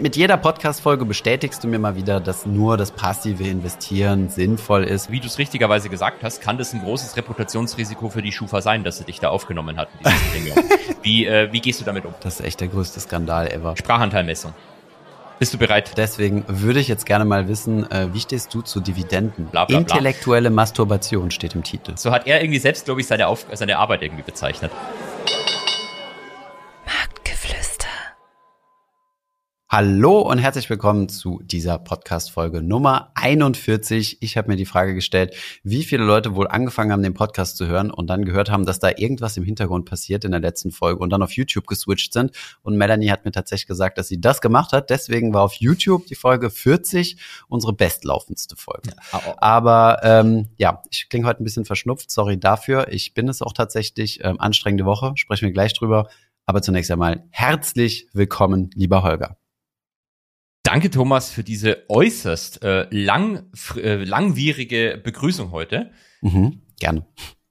Mit jeder Podcast-Folge bestätigst du mir mal wieder, dass nur das passive Investieren sinnvoll ist. Wie du es richtigerweise gesagt hast, kann das ein großes Reputationsrisiko für die Schufa sein, dass sie dich da aufgenommen hat. wie, äh, wie gehst du damit um? Das ist echt der größte Skandal ever. Sprachanteilmessung. Bist du bereit? Deswegen würde ich jetzt gerne mal wissen, äh, wie stehst du zu Dividenden? Bla, bla, bla. Intellektuelle Masturbation steht im Titel. So hat er irgendwie selbst, glaube ich, seine, Auf seine Arbeit irgendwie bezeichnet. Hallo und herzlich willkommen zu dieser Podcast-Folge Nummer 41. Ich habe mir die Frage gestellt, wie viele Leute wohl angefangen haben, den Podcast zu hören und dann gehört haben, dass da irgendwas im Hintergrund passiert in der letzten Folge und dann auf YouTube geswitcht sind. Und Melanie hat mir tatsächlich gesagt, dass sie das gemacht hat. Deswegen war auf YouTube die Folge 40 unsere bestlaufendste Folge. Ja. Aber ähm, ja, ich klinge heute ein bisschen verschnupft. Sorry dafür. Ich bin es auch tatsächlich. Ähm, anstrengende Woche. Sprechen wir gleich drüber. Aber zunächst einmal herzlich willkommen, lieber Holger. Danke, Thomas, für diese äußerst äh, lang, äh, langwierige Begrüßung heute. Mhm, gerne.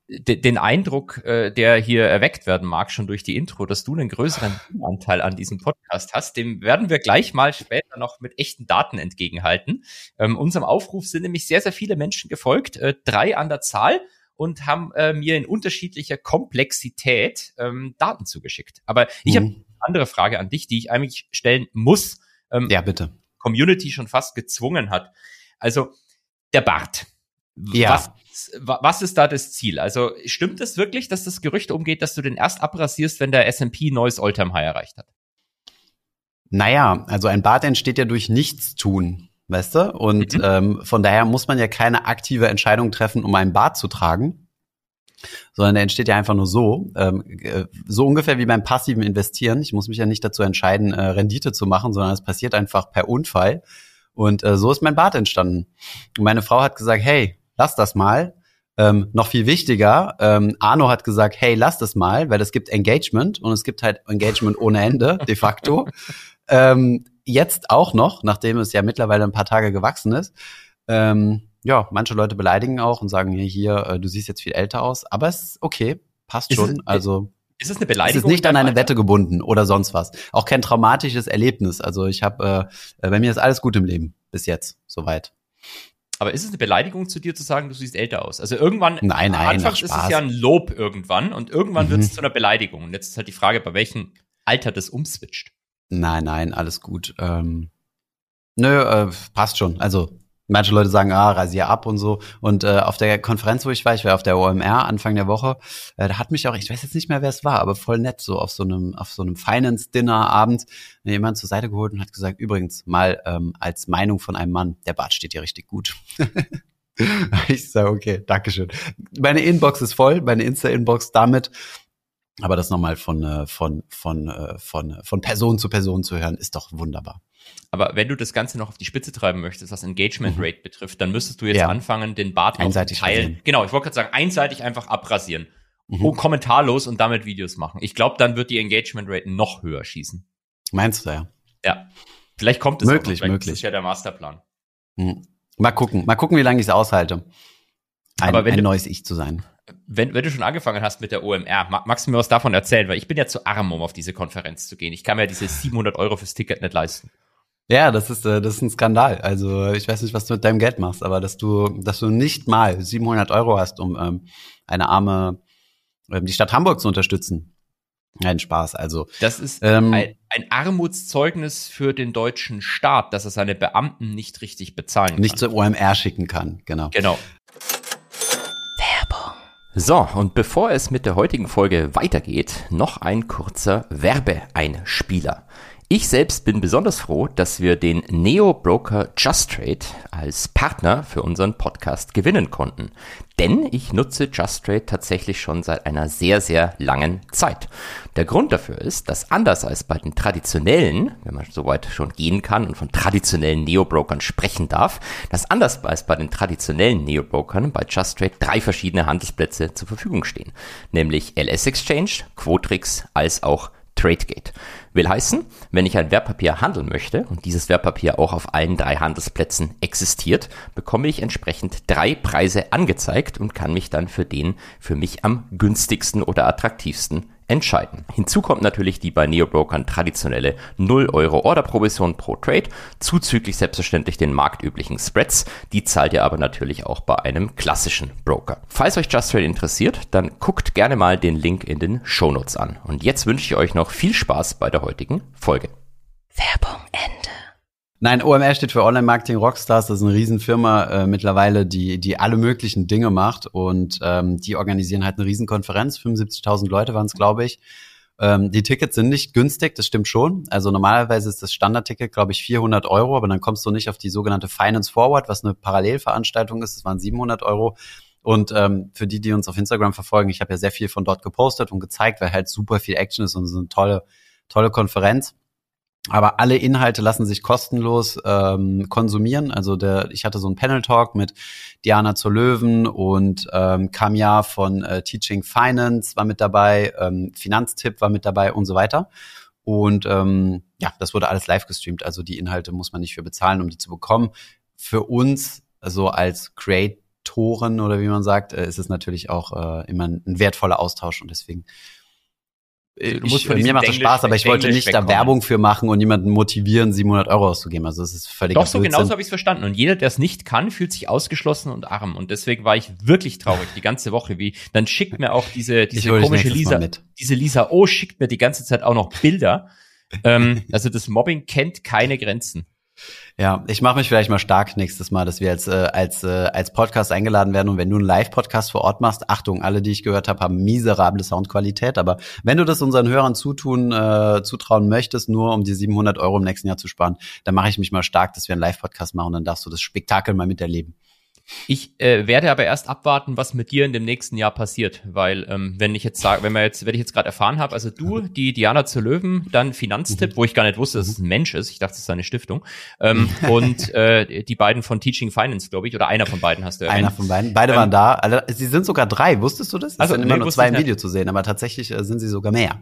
D den Eindruck, äh, der hier erweckt werden mag, schon durch die Intro, dass du einen größeren Anteil an diesem Podcast hast, dem werden wir gleich mal später noch mit echten Daten entgegenhalten. Ähm, unserem Aufruf sind nämlich sehr, sehr viele Menschen gefolgt, äh, drei an der Zahl und haben äh, mir in unterschiedlicher Komplexität ähm, Daten zugeschickt. Aber ich mhm. habe eine andere Frage an dich, die ich eigentlich stellen muss ähm, ja, bitte. Community schon fast gezwungen hat. Also der Bart. Ja. Was, was ist da das Ziel? Also stimmt es wirklich, dass das Gerücht umgeht, dass du den erst abrasierst, wenn der S&P neues Alltime High erreicht hat? Naja, also ein Bart entsteht ja durch Nichtstun, weißt du? Und mhm. ähm, von daher muss man ja keine aktive Entscheidung treffen, um einen Bart zu tragen sondern der entsteht ja einfach nur so, ähm, äh, so ungefähr wie beim passiven Investieren. Ich muss mich ja nicht dazu entscheiden, äh, Rendite zu machen, sondern es passiert einfach per Unfall. Und äh, so ist mein Bad entstanden. Und meine Frau hat gesagt, hey, lass das mal. Ähm, noch viel wichtiger, ähm, Arno hat gesagt, hey, lass das mal, weil es gibt Engagement und es gibt halt Engagement ohne Ende, de facto. ähm, jetzt auch noch, nachdem es ja mittlerweile ein paar Tage gewachsen ist. Ähm, ja, manche Leute beleidigen auch und sagen, hier, hier äh, du siehst jetzt viel älter aus, aber es ist okay, passt ist schon. Es, also ist es eine Beleidigung? Es ist nicht an eine Wette gebunden oder sonst was. Auch kein traumatisches Erlebnis. Also ich habe, äh, bei mir ist alles gut im Leben bis jetzt, soweit. Aber ist es eine Beleidigung zu dir zu sagen, du siehst älter aus? Also irgendwann, nein, nein, anfangs ist es ja ein Lob irgendwann und irgendwann mhm. wird es zu einer Beleidigung. Und jetzt ist halt die Frage, bei welchem Alter das umswitcht. Nein, nein, alles gut. Ähm, nö, äh, passt schon. Also manche Leute sagen, ah, rasier ab und so. Und äh, auf der Konferenz, wo ich war, ich war auf der OMR Anfang der Woche, äh, da hat mich auch, ich weiß jetzt nicht mehr, wer es war, aber voll nett, so auf so einem, auf so einem Finance-Dinner-Abend jemand zur Seite geholt und hat gesagt, übrigens, mal ähm, als Meinung von einem Mann, der Bart steht dir richtig gut. ich sage, okay, Dankeschön. Meine Inbox ist voll, meine Insta-Inbox damit. Aber das nochmal von, äh, von, von, äh, von, von Person zu Person zu hören, ist doch wunderbar. Aber wenn du das Ganze noch auf die Spitze treiben möchtest, was Engagement mhm. Rate mhm. betrifft, dann müsstest du jetzt ja. anfangen, den Bart einseitig teilen. Rasieren. Genau, ich wollte gerade sagen, einseitig einfach abrasieren. Mhm. Und kommentarlos und damit Videos machen. Ich glaube, dann wird die Engagement Rate noch höher schießen. Meinst du ja? Ja. Vielleicht kommt es möglich, möglich. Das ist ja der Masterplan. Mhm. Mal gucken, mal gucken, wie lange ich es aushalte. Ein, Aber wenn ein du, neues Ich zu sein. Wenn, wenn du schon angefangen hast mit der OMR, magst du mir was davon erzählen? Weil ich bin ja zu arm, um auf diese Konferenz zu gehen. Ich kann mir diese 700 Euro fürs Ticket nicht leisten. Ja, das ist, äh, das ist ein Skandal. Also ich weiß nicht, was du mit deinem Geld machst, aber dass du, dass du nicht mal 700 Euro hast, um ähm, eine arme, ähm, die Stadt Hamburg zu unterstützen. Nein, Spaß. Also das ist ähm, ein, ein Armutszeugnis für den deutschen Staat, dass er seine Beamten nicht richtig bezahlen kann. Nicht zur OMR schicken kann, genau. Genau. Werbung. So, und bevor es mit der heutigen Folge weitergeht, noch ein kurzer Werbeeinspieler. Ich selbst bin besonders froh, dass wir den Neo-Broker JustTrade als Partner für unseren Podcast gewinnen konnten. Denn ich nutze JustTrade tatsächlich schon seit einer sehr, sehr langen Zeit. Der Grund dafür ist, dass anders als bei den traditionellen, wenn man so weit schon gehen kann und von traditionellen Neo-Brokern sprechen darf, dass anders als bei den traditionellen Neo-Brokern bei JustTrade drei verschiedene Handelsplätze zur Verfügung stehen. Nämlich LS Exchange, Quotrix als auch TradeGate. Will heißen, wenn ich ein Wertpapier handeln möchte und dieses Wertpapier auch auf allen drei Handelsplätzen existiert, bekomme ich entsprechend drei Preise angezeigt und kann mich dann für den für mich am günstigsten oder attraktivsten entscheiden. Hinzu kommt natürlich die bei Neobrokern traditionelle 0 Euro Orderprovision pro Trade, zuzüglich selbstverständlich den marktüblichen Spreads. Die zahlt ihr aber natürlich auch bei einem klassischen Broker. Falls euch Just Trade interessiert, dann guckt gerne mal den Link in den Shownotes an. Und jetzt wünsche ich euch noch viel Spaß bei der heutigen Folge. Werbung Ende. Nein, OMR steht für Online Marketing Rockstars. Das ist eine Riesenfirma äh, mittlerweile, die die alle möglichen Dinge macht und ähm, die organisieren halt eine Riesenkonferenz. 75.000 Leute waren es, glaube ich. Ähm, die Tickets sind nicht günstig, das stimmt schon. Also normalerweise ist das Standardticket, glaube ich, 400 Euro, aber dann kommst du nicht auf die sogenannte Finance Forward, was eine Parallelveranstaltung ist. Das waren 700 Euro. Und ähm, für die, die uns auf Instagram verfolgen, ich habe ja sehr viel von dort gepostet und gezeigt, weil halt super viel Action ist und so eine tolle, tolle Konferenz. Aber alle Inhalte lassen sich kostenlos ähm, konsumieren. Also der, ich hatte so einen Panel-Talk mit Diana zur Löwen und ähm, Kamia von äh, Teaching Finance war mit dabei, ähm, Finanztipp war mit dabei und so weiter. Und ähm, ja, das wurde alles live gestreamt. Also die Inhalte muss man nicht für bezahlen, um die zu bekommen. Für uns, also als Creatoren oder wie man sagt, äh, ist es natürlich auch äh, immer ein, ein wertvoller Austausch und deswegen Du musst ich, mir macht das Spaß, aber ich wollte nicht da wegkommen. Werbung für machen und jemanden motivieren, 700 Euro auszugeben. Also das ist völlig Doch, so genauso habe ich es verstanden. Und jeder, der es nicht kann, fühlt sich ausgeschlossen und arm. Und deswegen war ich wirklich traurig die ganze Woche. Wie dann schickt mir auch diese, diese komische Lisa, diese Lisa O schickt mir die ganze Zeit auch noch Bilder. ähm, also das Mobbing kennt keine Grenzen. Ja, ich mache mich vielleicht mal stark nächstes Mal, dass wir als, äh, als, äh, als Podcast eingeladen werden. Und wenn du einen Live-Podcast vor Ort machst, Achtung, alle, die ich gehört habe, haben miserable Soundqualität. Aber wenn du das unseren Hörern zutun, äh, zutrauen möchtest, nur um die 700 Euro im nächsten Jahr zu sparen, dann mache ich mich mal stark, dass wir einen Live-Podcast machen. Dann darfst du das Spektakel mal miterleben. Ich äh, werde aber erst abwarten, was mit dir in dem nächsten Jahr passiert, weil ähm, wenn ich jetzt sage, wenn wir jetzt, wenn ich jetzt gerade erfahren habe, also du, die Diana zu Löwen, dann Finanztipp, wo ich gar nicht wusste, dass es ein Mensch ist, ich dachte, es ist eine Stiftung, ähm, und äh, die beiden von Teaching Finance, glaube ich, oder einer von beiden hast du erwähnt. Einer von beiden. Beide Ähm, waren da. Alle, sie sind sogar drei. Wusstest du das? Es Also, sind immer nee, nur zwei im. Video zu sehen, aber tatsächlich äh, sind sie sogar mehr.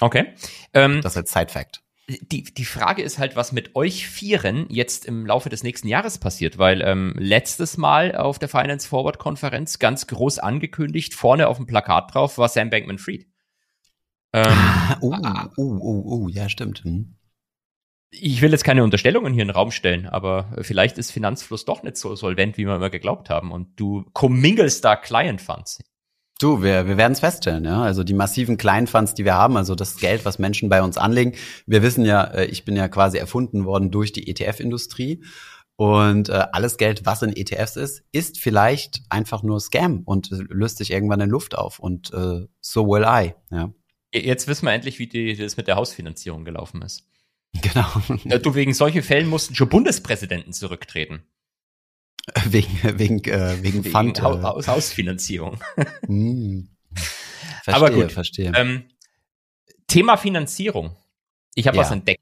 Okay. Ähm, Das als Side-Fact. Die, die Frage ist halt, was mit euch Vieren jetzt im Laufe des nächsten Jahres passiert, weil ähm, letztes Mal auf der Finance Forward Konferenz ganz groß angekündigt, vorne auf dem Plakat drauf war Sam Bankman-Fried. Ähm, Uh, uh, uh, uh, ja, stimmt. Hm. ich will jetzt keine Unterstellungen hier in den Raum stellen, aber vielleicht ist Finanzfluss doch nicht so solvent, wie wir immer geglaubt haben und du commingelst da Client Funds. Du, wir, wir werden es feststellen, ja. Also die massiven Kleinfunds, die wir haben, also das Geld, was Menschen bei uns anlegen. Wir wissen ja, äh, ich bin ja quasi erfunden worden durch die ETF-Industrie. Und äh, alles Geld, was in ETFs ist, ist vielleicht einfach nur Scam und äh, löst sich irgendwann in Luft auf. Und äh, so will I. Ja, Jetzt wissen wir endlich, wie die, das mit der Hausfinanzierung gelaufen ist. genau. Äh, Du, wegen solchen Fällen mussten schon Bundespräsidenten zurücktreten. wegen wegen äh, wegen, Wegen Pfand. Äh, Haus Hausfinanzierung. hm. Verstehe, Aber gut. verstehe. Ähm, Thema Finanzierung. Ich habe Ja. was entdeckt.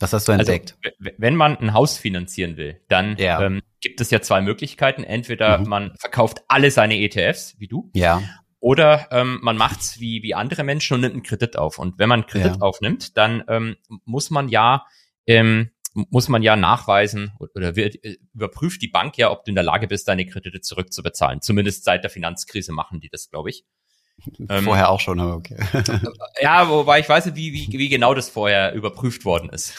was hast du Also, entdeckt? w- wenn man ein Haus finanzieren will, dann Ja. ähm, gibt es ja zwei Möglichkeiten. Entweder Mhm. man verkauft alle seine ETFs, wie du, ja. oder ähm, man macht's wie, wie andere Menschen und nimmt einen Kredit auf. Und wenn man einen Kredit Ja. aufnimmt, dann ähm, muss man ja ähm, muss man ja nachweisen oder wird, äh, überprüft die Bank ja, ob du in der Lage bist, deine Kredite zurückzubezahlen. Zumindest seit der Finanzkrise machen die das, glaube ich. Ähm, Vorher auch schon, aber okay. Ja, wobei ich weiß nicht, wie, wie, wie genau das vorher überprüft worden ist.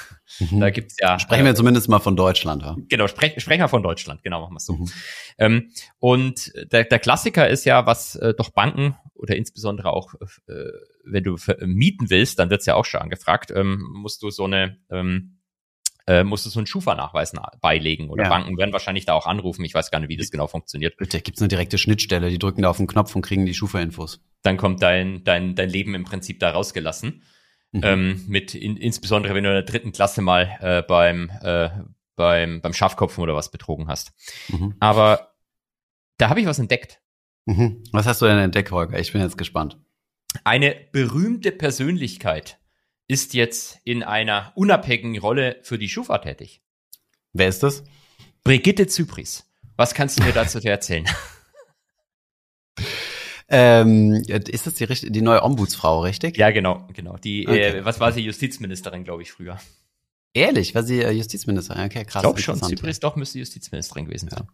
Da gibt's ja. Mhm. Sprechen wir zumindest mal von Deutschland. Ja? Genau, sprech, sprechen wir von Deutschland, genau, machen wir so. Mhm. Ähm, und der, der Klassiker ist ja, was äh, doch Banken oder insbesondere auch, äh, wenn du mieten willst, dann wird's ja auch schon angefragt, ähm, musst du so eine, ähm, äh, musst du so einen Schufa-Nachweis na- beilegen oder Ja. Banken werden wahrscheinlich da auch anrufen. Ich weiß gar nicht, wie das genau funktioniert. Da gibt's eine direkte Schnittstelle, die drücken da auf den Knopf und kriegen die Schufa-Infos. Dann kommt dein, dein, dein Leben im Prinzip da rausgelassen. Mhm. Ähm, mit in, insbesondere, wenn du in der dritten Klasse mal äh, beim, äh, beim, beim Schafkopfen oder was betrogen hast. Mhm. Aber da habe ich was entdeckt. Mhm. Was hast du denn entdeckt, Holger? Ich bin jetzt gespannt. Eine berühmte Persönlichkeit ist jetzt in einer unabhängigen Rolle für die Schufa tätig. Wer ist das? Brigitte Zypris. Was kannst du mir dazu erzählen? Ähm, ist das die, die neue Ombudsfrau, richtig? ja, genau, genau. Die, Okay. äh, was war sie, Justizministerin, glaube ich, früher. Ehrlich, war sie äh, Justizministerin? Okay, krass. Ich glaube schon. Zypris doch müsste Justizministerin gewesen sein.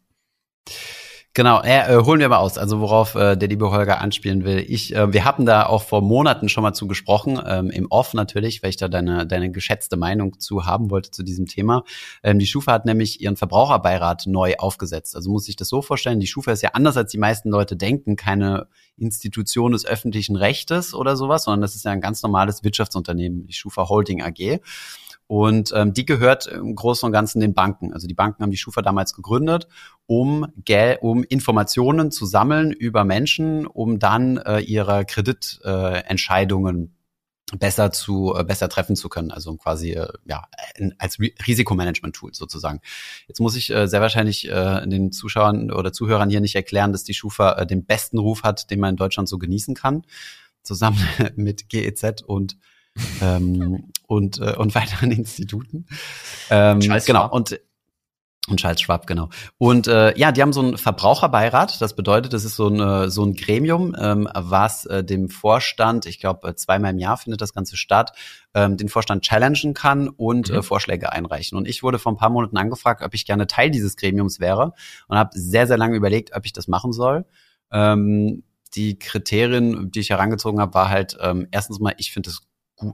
Genau, äh, holen wir mal aus. Also worauf äh, der liebe Holger anspielen will. Ich, äh, wir hatten da auch vor Monaten schon mal zu gesprochen, ähm, im Off natürlich, weil ich da deine, deine geschätzte Meinung zu haben wollte zu diesem Thema. Ähm, die Schufa hat nämlich ihren Verbraucherbeirat neu aufgesetzt. Also muss ich das so vorstellen, die Schufa ist ja anders als die meisten Leute denken, keine Institution des öffentlichen Rechtes oder sowas, sondern das ist ja ein ganz normales Wirtschaftsunternehmen, die Schufa Holding AG. Und ähm, die gehört im Großen und Ganzen den Banken. Also die Banken haben die Schufa damals gegründet, um, Gel um Informationen zu sammeln über Menschen, um dann äh, ihre Kreditentscheidungen äh, besser zu äh, besser treffen zu können, also quasi äh, ja als Risikomanagement-Tool sozusagen. Jetzt muss ich äh, sehr wahrscheinlich äh, den Zuschauern oder Zuhörern hier nicht erklären, dass die Schufa äh, den besten Ruf hat, den man in Deutschland so genießen kann, zusammen mit GEZ und ähm, und, äh, und weiteren Instituten. Ähm, genau. Und und Charles Schwab, genau. Und äh, ja, die haben so einen Verbraucherbeirat. Das bedeutet, das ist so, eine, so ein Gremium, ähm, was äh, dem Vorstand, ich glaube, äh, zweimal im Jahr findet das Ganze statt, ähm, den Vorstand challengen kann und mhm. äh, Vorschläge einreichen. Und ich wurde vor ein paar Monaten angefragt, ob ich gerne Teil dieses Gremiums wäre und habe sehr, sehr lange überlegt, ob ich das machen soll. Ähm, die Kriterien, die ich herangezogen habe, war halt ähm, erstens mal, ich finde es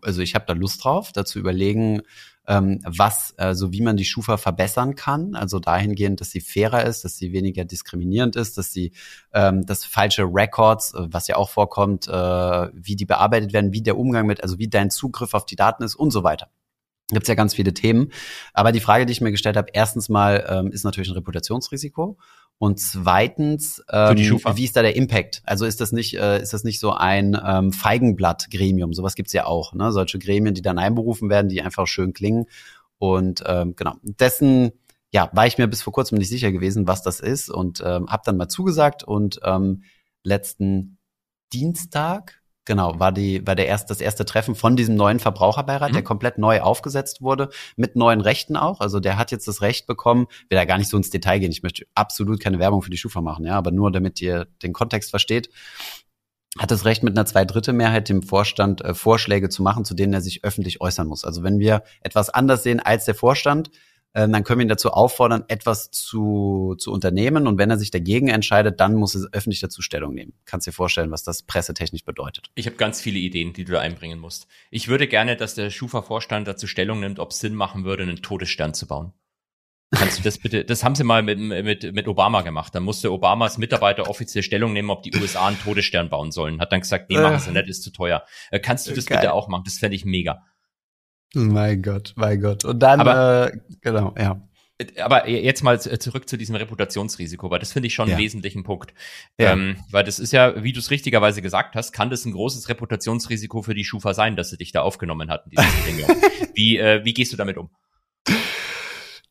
also ich habe da Lust drauf, dazu überlegen, ähm, was, also wie man die Schufa verbessern kann. Also dahingehend, dass sie fairer ist, dass sie weniger diskriminierend ist, dass sie ähm, das falsche Records, äh, was ja auch vorkommt, äh, wie die bearbeitet werden, wie der Umgang mit, also wie dein Zugriff auf die Daten ist und so weiter gibt es ja ganz viele Themen. Aber die Frage, die ich mir gestellt habe, erstens mal ähm, ist natürlich ein Reputationsrisiko. Und zweitens, ähm, wie ist da der Impact? Also ist das nicht, äh, ist das nicht so ein ähm, Feigenblatt-Gremium? Sowas gibt's ja auch, ne? Solche Gremien, die dann einberufen werden, die einfach schön klingen. Und ähm, genau, dessen ja, war ich mir bis vor kurzem nicht sicher gewesen, was das ist und ähm, habe dann mal zugesagt und ähm, letzten Dienstag Genau, war die, war der erst, das erste Treffen von diesem neuen Verbraucherbeirat, mhm. der komplett neu aufgesetzt wurde, mit neuen Rechten auch. Also der hat jetzt das Recht bekommen, will da gar nicht so ins Detail gehen. Ich möchte absolut keine Werbung für die Schufa machen, ja, aber nur damit ihr den Kontext versteht hat das Recht, mit einer Zweidrittelmehrheit dem Vorstand äh, Vorschläge zu machen, zu denen er sich öffentlich äußern muss. Also wenn wir etwas anders sehen als der Vorstand, dann können wir ihn dazu auffordern, etwas zu, zu unternehmen. Und wenn er sich dagegen entscheidet, dann muss er öffentlich dazu Stellung nehmen. Kannst dir vorstellen, was das pressetechnisch bedeutet. Ich habe ganz viele Ideen, die du da einbringen musst. Ich würde gerne, dass der Schufa-Vorstand dazu Stellung nimmt, ob es Sinn machen würde, einen Todesstern zu bauen. Kannst du das bitte, das haben sie mal mit, mit, mit Obama gemacht. Da musste Obamas Mitarbeiter offiziell Stellung nehmen, ob die USA einen Todesstern bauen sollen. Hat dann gesagt, nee, machen sie nicht, ist zu teuer. Äh, kannst du das Geil. bitte auch machen? Das fände ich mega. Mein Gott, mein Gott. Und dann, aber, äh, genau, ja. Aber jetzt mal zurück zu diesem Reputationsrisiko, weil das finde ich schon ja. einen wesentlichen Punkt. Ja. Ähm, weil das ist ja, wie du es richtigerweise gesagt hast, kann das ein großes Reputationsrisiko für die Schufa sein, dass sie dich da aufgenommen hatten. wie, äh, wie gehst du damit um?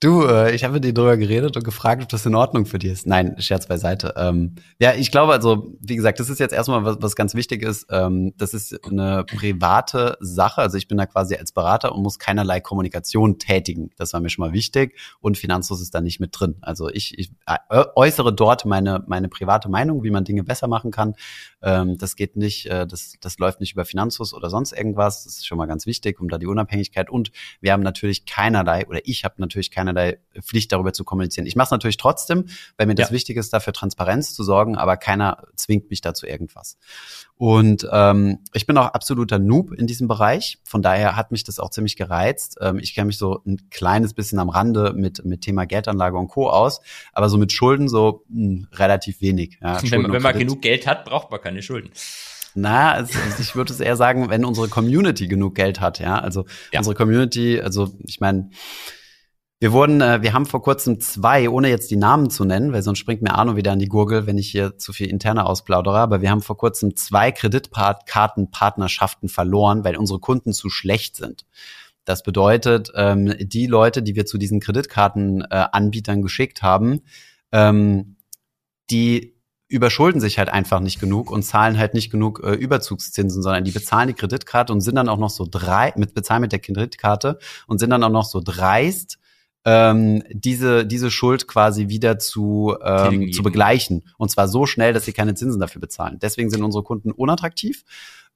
Du, äh, ich habe mit dir drüber geredet und gefragt, ob das in Ordnung für dich ist. Nein, Scherz beiseite. Ähm, ja, ich glaube also, wie gesagt, das ist jetzt erstmal was, was ganz wichtig ist. Ähm, das ist eine private Sache. Also ich bin da quasi als Berater und muss keinerlei Kommunikation tätigen. Das war mir schon mal wichtig. Und Finanzlos ist da nicht mit drin. Also ich, ich äh, äußere dort meine, meine private Meinung, wie man Dinge besser machen kann. Ähm, das geht nicht, äh, das, das läuft nicht über Finanzlos oder sonst irgendwas. Das ist schon mal ganz wichtig, um da die Unabhängigkeit. Und wir haben natürlich keinerlei, oder ich habe natürlich keinerlei keinerlei Pflicht darüber zu kommunizieren. Ich mache es natürlich trotzdem, weil mir das ja. wichtig ist, dafür Transparenz zu sorgen, aber keiner zwingt mich dazu irgendwas. Und ähm, ich bin auch absoluter Noob in diesem Bereich. Von daher hat mich das auch ziemlich gereizt. Ähm, ich kenne mich so ein kleines bisschen am Rande mit, mit Thema Geldanlage und Co. aus, aber so mit Schulden so mh, hm, relativ wenig. Ja, wenn, wenn man genug Geld hat, braucht man keine Schulden. Na, also ich würde es eher sagen, wenn unsere Community genug Geld hat, ja. Also ja. unsere Community, also ich meine, wir wurden, äh, wir haben vor kurzem zwei, ohne jetzt die Namen zu nennen, weil sonst springt mir Arno wieder an die Gurgel, wenn ich hier zu viel interne ausplaudere, aber wir haben vor kurzem zwei Kreditkartenpartnerschaften verloren, weil unsere Kunden zu schlecht sind. Das bedeutet, ähm, die Leute, die wir zu diesen Kreditkartenanbietern äh, geschickt haben, ähm, die überschulden sich halt einfach nicht genug und zahlen halt nicht genug äh, Überzugszinsen, sondern die bezahlen die Kreditkarte und sind dann auch noch so drei, mit bezahlen mit der Kreditkarte und sind dann auch noch so dreist, ähm, diese, diese Schuld quasi wieder zu, ähm, zu begleichen. Und zwar so schnell, dass sie keine Zinsen dafür bezahlen. Deswegen sind unsere Kunden unattraktiv.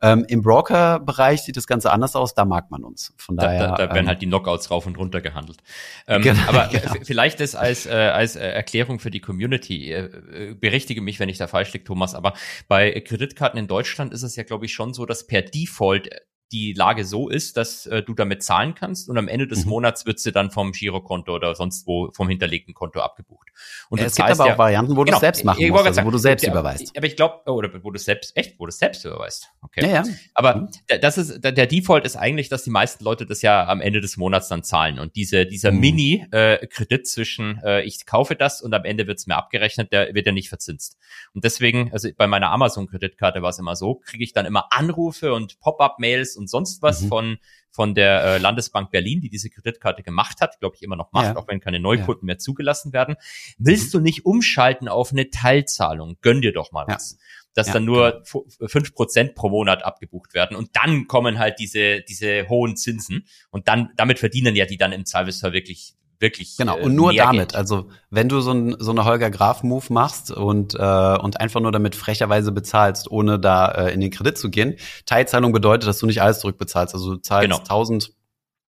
Ähm, Im Broker-Bereich sieht das Ganze anders aus, da mag man uns. Von daher, da, da, da werden ähm, halt die Knockouts rauf und runter gehandelt. Ähm, Genau, aber genau. vielleicht das als, äh, als äh, Erklärung für die Community. Äh, äh, berichtige mich, wenn ich da falsch liege, Thomas. Aber bei Kreditkarten in Deutschland ist es ja, glaube ich, schon so, dass per Default die Lage so ist, dass äh, du damit zahlen kannst und am Ende des Mhm. Monats wird sie dann vom Girokonto oder sonst wo vom hinterlegten Konto abgebucht. Und du es gibt aber ja- auch Varianten, wo du Genau, es selbst machen musst, also wo du selbst ja, überweist. Aber ich glaube, oder wo du selbst, echt, wo du selbst überweist. Okay. Ja, ja. Aber Mhm. da- das ist, da- der Default ist eigentlich, dass die meisten Leute das ja am Ende des Monats dann zahlen. Und diese, dieser Mhm. Mini-Kredit zwischen, äh, ich kaufe das und am Ende wird es mir abgerechnet, der wird ja nicht verzinst. Und deswegen, also bei meiner Amazon-Kreditkarte war es immer so, kriege ich dann immer Anrufe und Pop-up-Mails und sonst was Mhm. von von der äh, Landesbank Berlin, die diese Kreditkarte gemacht hat, glaube ich immer noch macht, Ja. auch wenn keine Neukunden mehr zugelassen werden. Willst du nicht umschalten auf eine Teilzahlung? Gönn dir doch mal Ja. was. Dass Ja, dann nur fu- fünf Prozent pro Monat abgebucht werden und dann kommen halt diese diese hohen Zinsen und dann damit verdienen ja die dann im Zweifelsfall wirklich wirklich Genau, äh, und nur damit. Geld. Also wenn du so, ein, so eine Holger Graf-Move machst und, äh, und einfach nur damit frecherweise bezahlst, ohne da äh, in den Kredit zu gehen, Teilzahlung bedeutet, dass du nicht alles zurückbezahlst. Also du zahlst Genau. 1000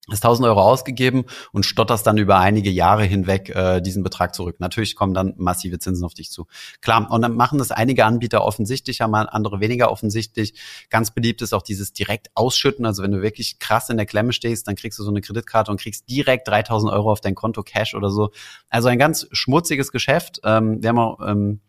hast 1000 Euro ausgegeben und stotterst dann über einige Jahre hinweg äh, diesen Betrag zurück. Natürlich kommen dann massive Zinsen auf dich zu. Klar, und dann machen das einige Anbieter offensichtlicher, mal andere weniger offensichtlich. Ganz beliebt ist auch dieses direkt Ausschütten. Also wenn du wirklich krass in der Klemme stehst, dann kriegst du so eine Kreditkarte und kriegst direkt 3000 Euro auf dein Konto Cash oder so. Also ein ganz schmutziges Geschäft. Ähm, wir haben auch, ähm,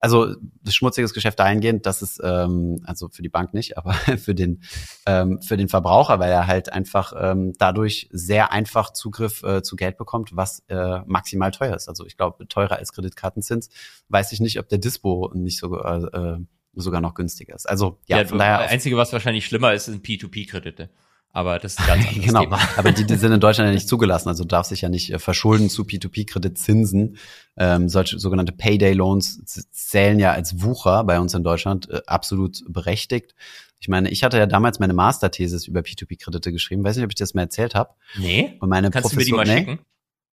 also das schmutziges Geschäft dahingehend, dass es ähm, also für die Bank nicht, aber für den ähm, für den Verbraucher, weil er halt einfach ähm, dadurch sehr einfach Zugriff äh, zu Geld bekommt, was äh, maximal teuer ist. Also ich glaube teurer als Kreditkartenzins. Weiß ich nicht, ob der Dispo nicht so äh, sogar noch günstiger ist. Also ja, Ja, von daher das Einzige, was wahrscheinlich schlimmer ist, sind P2P-Kredite. Aber das ist ganz anderes genau, Thema. aber die, die sind in Deutschland ja nicht zugelassen. Also du darfst dich ja nicht äh, verschulden zu P2P-Kreditzinsen. Ähm, solche sogenannte Payday-Loans zählen ja als Wucher bei uns in Deutschland äh, absolut berechtigt. Ich meine, ich hatte ja damals meine Masterthesis über P2P-Kredite geschrieben. Weiß nicht, ob ich das mal erzählt habe. Nee? Und meine Kannst du mir die Professor- mal nee? schicken?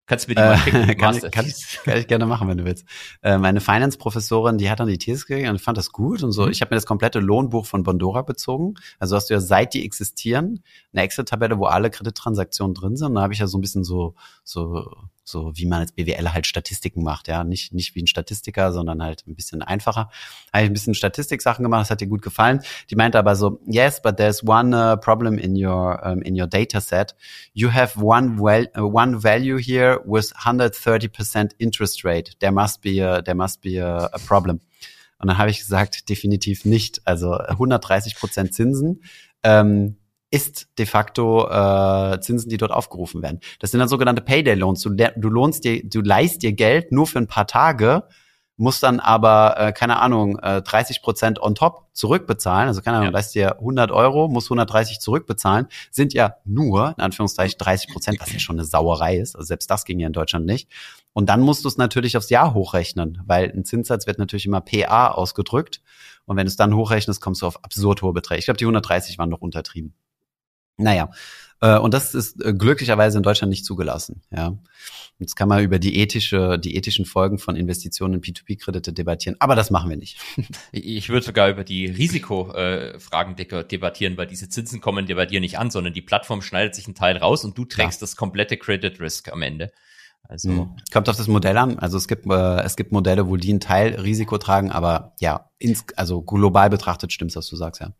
Kannst du mir die mal Äh, schicken? kann, Master- ich, kann, ich, kann ich gerne machen, wenn du willst. Äh, meine Finance-Professorin, die hat dann die These gekriegt und fand das gut und so. Mhm. Ich habe mir das komplette Lohnbuch von Bondora bezogen. Also hast du ja seit die existieren eine Excel-Tabelle, wo alle Kredittransaktionen drin sind. Da habe ich ja so ein bisschen so so so wie man als BWL halt Statistiken macht, ja, nicht nicht wie ein Statistiker, sondern halt ein bisschen einfacher. Habe ich ein bisschen Statistik-Sachen gemacht, das hat ihr gut gefallen. Die meinte aber so, yes, but there's one uh, problem in your um, in your data set. You have one well, uh, one value here with 130% interest rate. There must be a, there must be a, a problem. Und dann habe ich gesagt, definitiv nicht. Also 130% Zinsen ähm, ist de facto äh, Zinsen, die dort aufgerufen werden. Das sind dann sogenannte Payday Loans. Du, du lohnst dir, du leist dir Geld nur für ein paar Tage, musst dann aber, äh, keine Ahnung, äh, 30 Prozent on top zurückbezahlen. Also keine Ahnung, Ja. leist dir 100 Euro, musst 130 zurückbezahlen. Sind ja nur, in Anführungszeichen, 30 Prozent, was ja schon eine Sauerei ist. Also selbst das ging ja in Deutschland nicht. Und dann musst du es natürlich aufs Jahr hochrechnen, weil ein Zinssatz wird natürlich immer PA ausgedrückt. Und wenn du es dann hochrechnest, kommst du auf absurd hohe Beträge. Ich glaube, die 130 waren noch untertrieben. Naja, äh, und das ist äh, glücklicherweise in Deutschland nicht zugelassen. Ja, jetzt kann man über die ethische, die ethischen Folgen von Investitionen in P2P-Kredite debattieren, aber das machen wir nicht. Ich würde sogar über die Risikofragen debattieren, weil diese Zinsen kommen dir bei dir nicht an, sondern die Plattform schneidet sich einen Teil raus und du trägst das komplette Credit Risk am Ende. Also Mhm. Kommt auf das Modell an. Also es gibt äh, es gibt Modelle, wo die einen Teil Risiko tragen, aber ja, ins, also global betrachtet stimmt's, was du sagst, ja.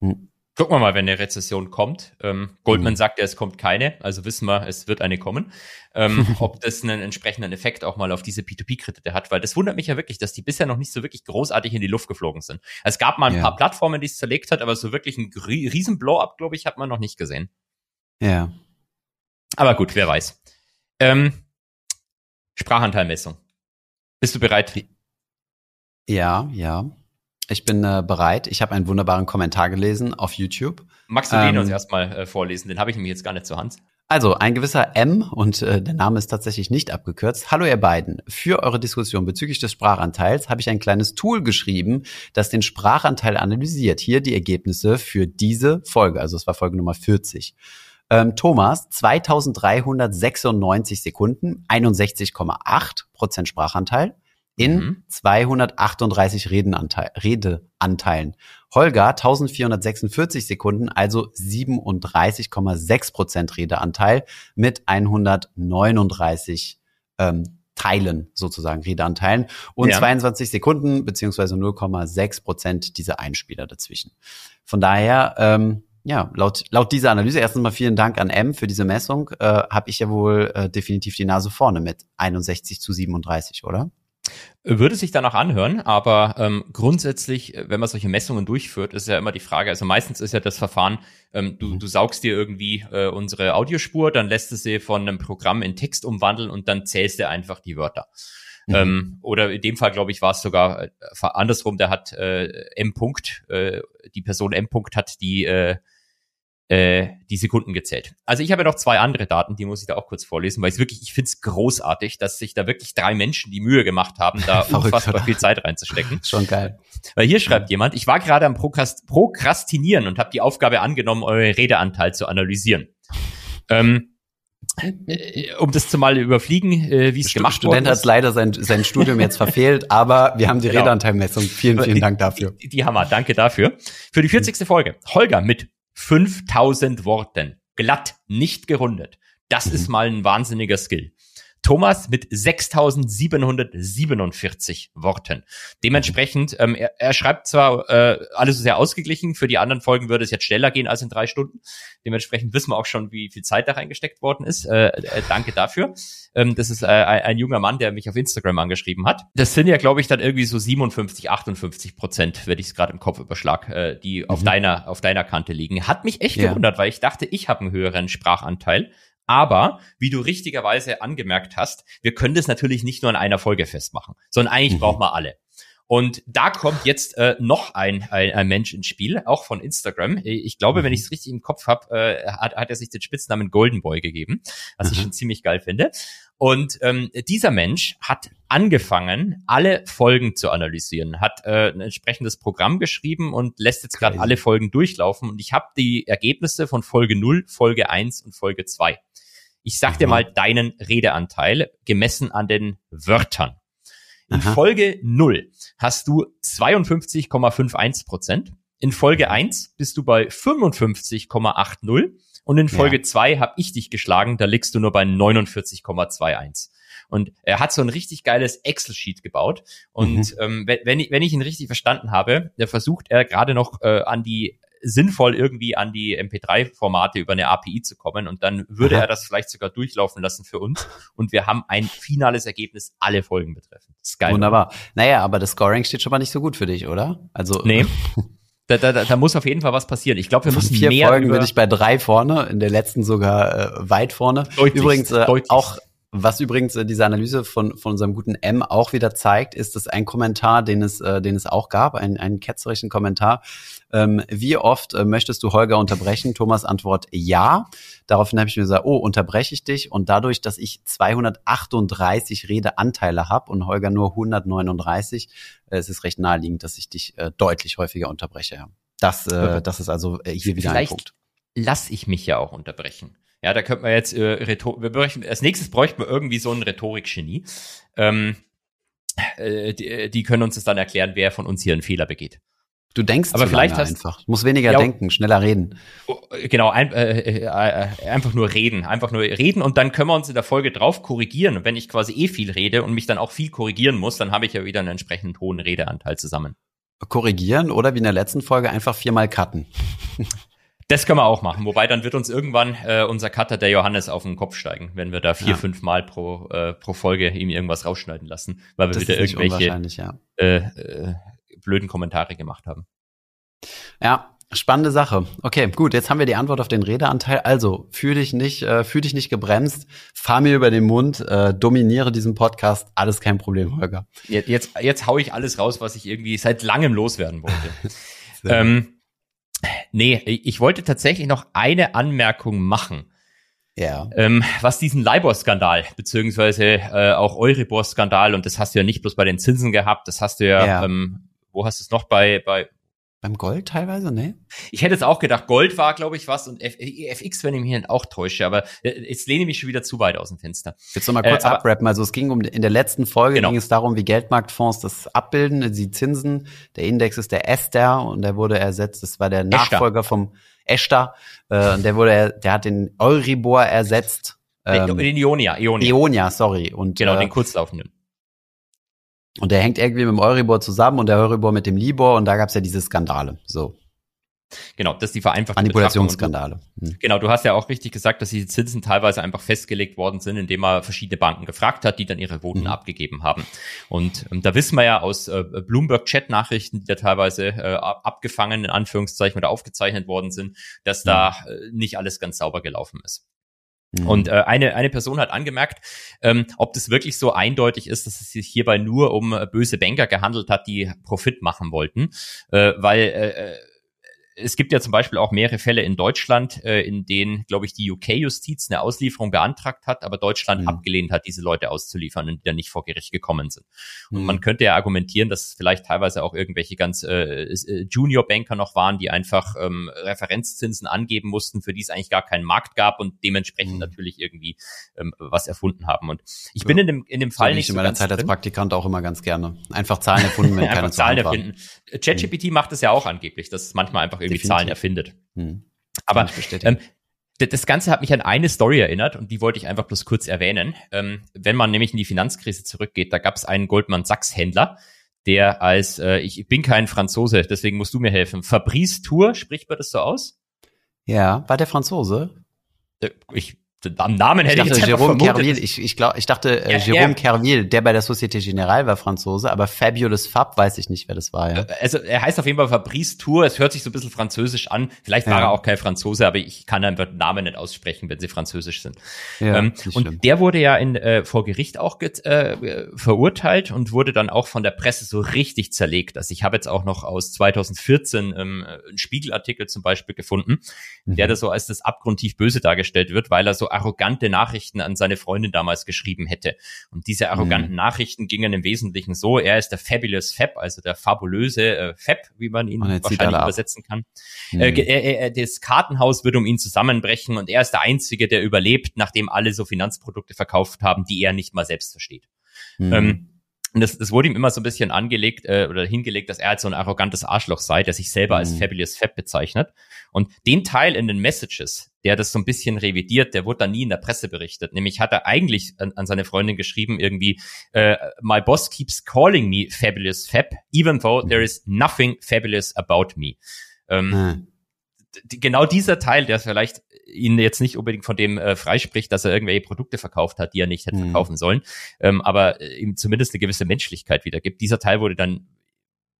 Hm. Gucken wir mal, wenn eine Rezession kommt. Ähm, Goldman Mhm. sagt ja, es kommt keine, also wissen wir, es wird eine kommen. Ähm, ob das einen entsprechenden Effekt auch mal auf diese P2P-Kredite hat, weil das wundert mich ja wirklich, dass die bisher noch nicht so wirklich großartig in die Luft geflogen sind. Es gab mal ein Ja. paar Plattformen, die es zerlegt hat, aber so wirklich ein ri- riesen Blow-up, glaube ich, hat man noch nicht gesehen. Ja. Aber gut, wer weiß. Ähm, Sprachanteilmessung. Bist du bereit? Ja, ja. Ich bin äh, bereit. Ich habe einen wunderbaren Kommentar gelesen auf YouTube. Magst du den Ähm, uns erstmal äh, vorlesen? Den habe ich nämlich jetzt gar nicht zur Hand. Also, ein gewisser M, und äh, der Name ist tatsächlich nicht abgekürzt. Hallo ihr beiden. Für eure Diskussion bezüglich des Sprachanteils habe ich ein kleines Tool geschrieben, das den Sprachanteil analysiert. Hier die Ergebnisse für diese Folge. Also es war Folge Nummer 40. Ähm, Thomas, 2396 Sekunden, 61,8 Prozent Sprachanteil. In Mhm. 238 Redenanteil, Redeanteilen. Holger 1446 Sekunden, also 37,6 Prozent Redeanteil mit 139 ähm, Teilen sozusagen, Redeanteilen und Ja. 22 Sekunden beziehungsweise 0,6 Prozent diese Einspieler dazwischen. Von daher, ähm, ja, laut, laut dieser Analyse, erstens mal vielen Dank an M für diese Messung, äh, habe ich ja wohl äh, definitiv die Nase vorne mit 61 zu 37, oder? Würde sich danach anhören, aber ähm, grundsätzlich, wenn man solche Messungen durchführt, ist ja immer die Frage, also meistens ist ja das Verfahren, ähm, du, du saugst dir irgendwie äh, unsere Audiospur, dann lässt du sie von einem Programm in Text umwandeln und dann zählst du einfach die Wörter. Mhm. Ähm, oder in dem Fall, glaube ich, war es sogar äh, andersrum, der hat äh, M. Punkt, äh, die Person M. Punkt hat die äh, äh, die Sekunden gezählt. Also ich habe ja noch zwei andere Daten, die muss ich da auch kurz vorlesen, weil ich wirklich, ich finde es großartig, dass sich da wirklich drei Menschen die Mühe gemacht haben, da unfassbar viel Zeit reinzustecken. Schon geil. Weil hier schreibt jemand, ich war gerade am Prokrast Prokrastinieren und habe die Aufgabe angenommen, euren Redeanteil zu analysieren. Ähm, äh, um das zu mal überfliegen, äh, wie es gemacht Student worden hat ist. leider sein, sein Studium jetzt verfehlt, aber wir haben die Genau. Redeanteilmessung. Vielen, vielen Dank dafür. Die, die Hammer, danke dafür. Für die 40. Folge. Holger mit 5000 Worten. Glatt, nicht gerundet. Das ist mal ein wahnsinniger Skill. Thomas mit 6747 Worten. Dementsprechend, ähm, er, er schreibt zwar äh, alles sehr ausgeglichen, für die anderen Folgen würde es jetzt schneller gehen als in drei Stunden. Dementsprechend wissen wir auch schon, wie viel Zeit da reingesteckt worden ist. Äh, äh, danke dafür. Ähm, das ist äh, ein, ein junger Mann, der mich auf Instagram angeschrieben hat. Das sind ja, glaube ich, dann irgendwie so 57, 58 Prozent, wenn ich es gerade im Kopf überschlag, äh, die auf Mhm. deiner auf deiner Kante liegen. Hat mich echt Ja. gewundert, weil ich dachte, ich habe einen höheren Sprachanteil. Aber, wie du richtigerweise angemerkt hast, wir können das natürlich nicht nur in einer Folge festmachen, sondern eigentlich Mhm. brauchen wir alle. Und da kommt jetzt äh, noch ein, ein, ein Mensch ins Spiel, auch von Instagram. Ich glaube, wenn Mhm. ich es richtig im Kopf habe, äh, hat, hat er sich den Spitznamen Golden Boy gegeben, was ich Mhm. schon ziemlich geil finde. Und ähm, dieser Mensch hat angefangen, alle Folgen zu analysieren, hat äh, ein entsprechendes Programm geschrieben und lässt jetzt gerade alle Folgen durchlaufen. Und ich habe die Ergebnisse von Folge 0, Folge 1 und Folge 2. Ich sag dir Mhm. mal deinen Redeanteil gemessen an den Wörtern. In Aha. Folge 0 hast du 52,51 Prozent. In Folge 1 bist du bei 55,80 und in Folge 2 habe ich dich geschlagen, da liegst du nur bei 49,21. Und er hat so ein richtig geiles Excel-Sheet gebaut. Und ähm, wenn, wenn, ich, wenn ich ihn richtig verstanden habe, der versucht er gerade noch äh, an die sinnvoll irgendwie an die MP3-Formate über eine API zu kommen und dann würde Aha. er das vielleicht sogar durchlaufen lassen für uns und wir haben ein finales Ergebnis, alle Folgen betreffend. Das ist geil. Wunderbar. Naja, aber das Scoring steht schon mal nicht so gut für dich, oder? Also Nee. Da, da, da, muss auf jeden Fall was passieren. Ich glaube, wir von müssen vier mehr Folgen bin ich bei drei vorne, in der letzten sogar äh, weit vorne. Deutlichst, übrigens äh, deutlichst. auch was übrigens äh, diese Analyse von, von unserem guten M auch wieder zeigt, ist, dass ein Kommentar, den es, äh, den es auch gab, ein, einen ketzerischen Kommentar. Ähm, wie oft äh, möchtest du Holger unterbrechen? Thomas Antwort ja. Daraufhin habe ich mir gesagt, oh, unterbreche ich dich. Und dadurch, dass ich 238 Redeanteile habe und Holger nur 139, äh, es ist recht naheliegend, dass ich dich äh, deutlich häufiger unterbreche. Ja. Das, äh, das ist also äh, hier wieder ein Vielleicht Punkt. lass ich mich ja auch unterbrechen. Ja, da könnte man jetzt äh, Rhetor wir bräuchten, als nächstes bräuchten wir irgendwie so ein Rhetorikgenie. Ähm, äh, die, die können uns das dann erklären, wer von uns hier einen Fehler begeht. Du denkst Aber vielleicht hast- einfach. Du musst weniger Ja, denken, schneller reden. Oh, Genau, ein, äh, äh, einfach nur reden, einfach nur reden und dann können wir uns in der Folge drauf korrigieren. Und wenn ich quasi eh viel rede und mich dann auch viel korrigieren muss, dann habe ich ja wieder einen entsprechend hohen Redeanteil zusammen. Korrigieren oder wie in der letzten Folge einfach viermal cutten. Das können wir auch machen. Wobei dann wird uns irgendwann äh, unser Cutter, der Johannes, auf den Kopf steigen, wenn wir da vier, Ja. fünf Mal pro, äh, pro Folge ihm irgendwas rausschneiden lassen, weil wir Das wieder irgendwelche ja. äh, äh, blöden Kommentare gemacht haben. Ja, spannende Sache. Okay, gut, jetzt haben wir die Antwort auf den Redeanteil. Also, fühl dich nicht, äh, fühl dich nicht gebremst, fahr mir über den Mund, äh, dominiere diesen Podcast, alles kein Problem, Holger. Jetzt, jetzt, jetzt hau ich alles raus, was ich irgendwie seit langem loswerden wollte. Ähm, nee, ich wollte tatsächlich noch eine Anmerkung machen. Ja. Ähm, was diesen LIBOR-Skandal, beziehungsweise äh, auch Euribor-Skandal, und das hast du ja nicht bloß bei den Zinsen gehabt, das hast du ja, Ja. Ähm, wo hast du es noch bei, bei Beim Gold teilweise, ne? Ich hätte jetzt auch gedacht, Gold war, glaube ich, was und F FX, wenn ich mich nicht auch täusche, aber äh, jetzt lehne ich mich schon wieder zu weit aus dem Fenster. Jetzt noch mal kurz äh, abrappen. Also es ging um, in der letzten Folge genau. ging es darum, wie Geldmarktfonds das abbilden, die Zinsen. Der Index ist der Ester und der wurde ersetzt, das war der Nachfolger Ester. vom Ester. Äh, der wurde, der hat den Euribor ersetzt. Ähm, den Ionia, Ionia. Ionia, sorry. Und, genau, äh, den kurzlaufenden. Und der hängt irgendwie mit dem Euribor zusammen und der Euribor mit dem Libor und da gab es ja diese Skandale. So. Genau, das ist die vereinfachte Manipulationsskandale. Hm. Genau, du hast ja auch richtig gesagt, dass diese Zinsen teilweise einfach festgelegt worden sind, indem man verschiedene Banken gefragt hat, die dann ihre Voten mhm. abgegeben haben. Und ähm, da wissen wir ja aus äh, Bloomberg-Chat-Nachrichten, die da teilweise äh, abgefangen, in Anführungszeichen, oder aufgezeichnet worden sind, dass mhm. da äh, nicht alles ganz sauber gelaufen ist. Mhm. Und äh, eine, eine Person hat angemerkt, ähm, ob das wirklich so eindeutig ist, dass es sich hierbei nur um äh, böse Banker gehandelt hat, die Profit machen wollten, äh, weil äh, äh es gibt ja zum Beispiel auch mehrere Fälle in Deutschland, äh, in denen, glaube ich, die UK-Justiz eine Auslieferung beantragt hat, aber Deutschland mhm. abgelehnt hat, diese Leute auszuliefern und die dann nicht vor Gericht gekommen sind. Und mhm. man könnte ja argumentieren, dass es vielleicht teilweise auch irgendwelche ganz äh, äh, Junior-Banker noch waren, die einfach ähm, Referenzzinsen angeben mussten, für die es eigentlich gar keinen Markt gab und dementsprechend mhm. natürlich irgendwie ähm, was erfunden haben. Und ich ja. bin in dem, in dem Fall so nicht in meiner Zeit drin. als Praktikant auch immer ganz gerne. Einfach Zahlen erfunden, wenn keine Zahlen erfinden. ChatGPT macht es ja auch angeblich, dass es manchmal einfach irgendwie Definitiv. Zahlen erfindet. Hm. Aber ähm, das Ganze hat mich an eine Story erinnert und die wollte ich einfach bloß kurz erwähnen. Ähm, wenn man nämlich in die Finanzkrise zurückgeht, da gab es einen Goldman Sachs Händler, der als, äh, ich bin kein Franzose, deswegen musst du mir helfen, Fabrice Tour, spricht man das so aus? Ja, war der Franzose? Äh, ich am Namen hätte ich, dachte, ich jetzt Jérôme Kerville, ich, ich, glaub, ich dachte, äh, ja, Jérôme ja. Kerville, der bei der Société Générale war Franzose, aber Fabulous Fab weiß ich nicht, wer das war. Ja. Äh, also er heißt auf jeden Fall Fabrice Tour, es hört sich so ein bisschen französisch an, vielleicht war ja. er auch kein Franzose, aber ich kann einfach Namen nicht aussprechen, wenn sie französisch sind. Ja, ähm, und schlimm. der wurde ja in, äh, vor Gericht auch get, äh, verurteilt und wurde dann auch von der Presse so richtig zerlegt. Also ich habe jetzt auch noch aus 2014 ähm, einen Spiegelartikel zum Beispiel gefunden, mhm. der da so als das abgrundtief böse dargestellt wird, weil er so arrogante Nachrichten an seine Freundin damals geschrieben hätte. Und diese arroganten mhm. Nachrichten gingen im Wesentlichen so, er ist der Fabulous Fab, also der fabulöse äh, Fab, wie man ihn wahrscheinlich übersetzen kann. Mhm. Äh, er, das Kartenhaus wird um ihn zusammenbrechen und er ist der Einzige, der überlebt, nachdem alle so Finanzprodukte verkauft haben, die er nicht mal selbst versteht. Mhm. Ähm, und das, das wurde ihm immer so ein bisschen angelegt äh, oder hingelegt, dass er halt so ein arrogantes Arschloch sei, der sich selber als mhm. Fabulous Fab bezeichnet. Und den Teil in den Messages, der das so ein bisschen revidiert, der wurde dann nie in der Presse berichtet. Nämlich hat er eigentlich an, an seine Freundin geschrieben, irgendwie, äh, My boss keeps calling me Fabulous Fab, even though there is nothing fabulous about me. Ähm, mhm genau dieser Teil, der vielleicht ihn jetzt nicht unbedingt von dem äh, freispricht, dass er irgendwelche Produkte verkauft hat, die er nicht hätte mhm. verkaufen sollen, ähm, aber äh, ihm zumindest eine gewisse Menschlichkeit wiedergibt. Dieser Teil wurde dann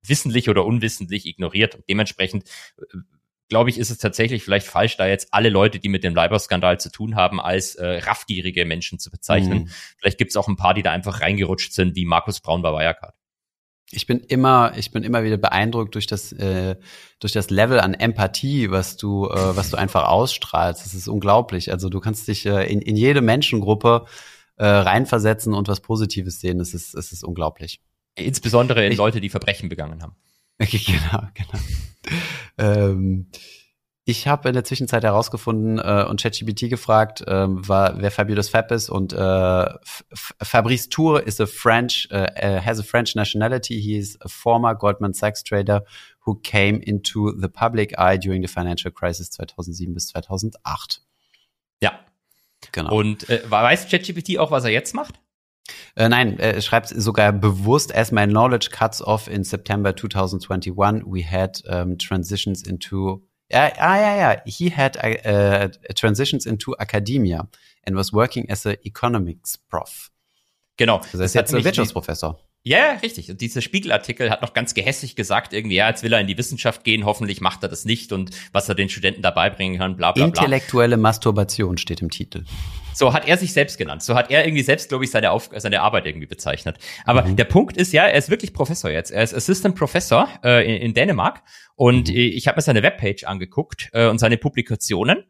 wissentlich oder unwissentlich ignoriert und dementsprechend äh, glaube ich, ist es tatsächlich vielleicht falsch, da jetzt alle Leute, die mit dem Leiber-Skandal zu tun haben, als äh, raffgierige Menschen zu bezeichnen. Mhm. Vielleicht gibt es auch ein paar, die da einfach reingerutscht sind, wie Markus Braun bei Wirecard ich bin immer, ich bin immer wieder beeindruckt durch das, äh, durch das Level an Empathie, was du, äh, was du einfach ausstrahlst. Das ist unglaublich. Also du kannst dich äh, in, in jede Menschengruppe äh, reinversetzen und was Positives sehen. Das ist, es ist unglaublich. Insbesondere in ich, Leute, die Verbrechen begangen haben. genau, genau. ähm, ich habe in der Zwischenzeit herausgefunden äh, und ChatGPT gefragt, äh, war, wer Fabulous Fab ist und äh, Fabrice Tour is a French, uh, has a French nationality. He is a former Goldman Sachs trader who came into the public eye during the financial crisis 2007 bis 2008. Ja. Genau. Und äh, weiß ChatGPT auch, was er jetzt macht? Äh, nein, er schreibt sogar bewusst, as my knowledge cuts off in September 2021, we had um, transitions into Ah, yeah, yeah. He had uh, transitions into academia and was working as a economics prof. Genau. Also er ist jetzt ein Wirtschaftsprofessor. Ja, richtig. Und dieser Spiegelartikel hat noch ganz gehässig gesagt, irgendwie, ja, jetzt will er in die Wissenschaft gehen, hoffentlich macht er das nicht und was er den Studenten dabei bringen kann, bla bla bla. Intellektuelle Masturbation steht im Titel. So hat er sich selbst genannt. So hat er irgendwie selbst, glaube ich, seine, Auf seine Arbeit irgendwie bezeichnet. Aber mhm. der Punkt ist ja, er ist wirklich Professor jetzt. Er ist Assistant Professor äh, in, in, Dänemark und mhm. ich habe mir seine Webpage angeguckt äh, und seine Publikationen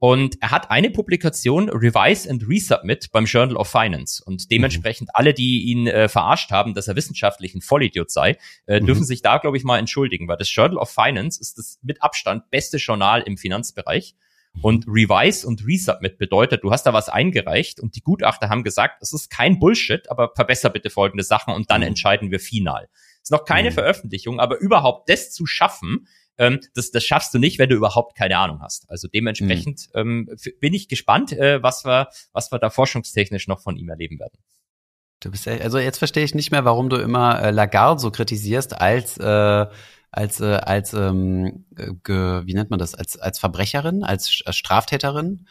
Und er hat eine Publikation Revise and Resubmit beim Journal of Finance. Und dementsprechend mhm. alle, die ihn äh, verarscht haben, dass er wissenschaftlich ein Vollidiot sei, äh, mhm. dürfen sich da, glaube ich, mal entschuldigen, weil das Journal of Finance ist das mit Abstand beste Journal im Finanzbereich. Und Revise und Resubmit bedeutet, du hast da was eingereicht und die Gutachter haben gesagt, es ist kein Bullshit, aber verbessere bitte folgende Sachen und dann mhm. entscheiden wir final. Ist noch keine mhm. Veröffentlichung, aber überhaupt das zu schaffen, ähm, das, das schaffst du nicht, wenn du überhaupt keine Ahnung hast. Also dementsprechend mhm. ähm, bin ich gespannt, äh, was wir, was wir da forschungstechnisch noch von ihm erleben werden. Du bist also jetzt verstehe ich nicht mehr, warum du immer äh, Lagarde so kritisierst als äh, als äh, als ähm, ge, wie nennt man das als als Verbrecherin als, als Straftäterin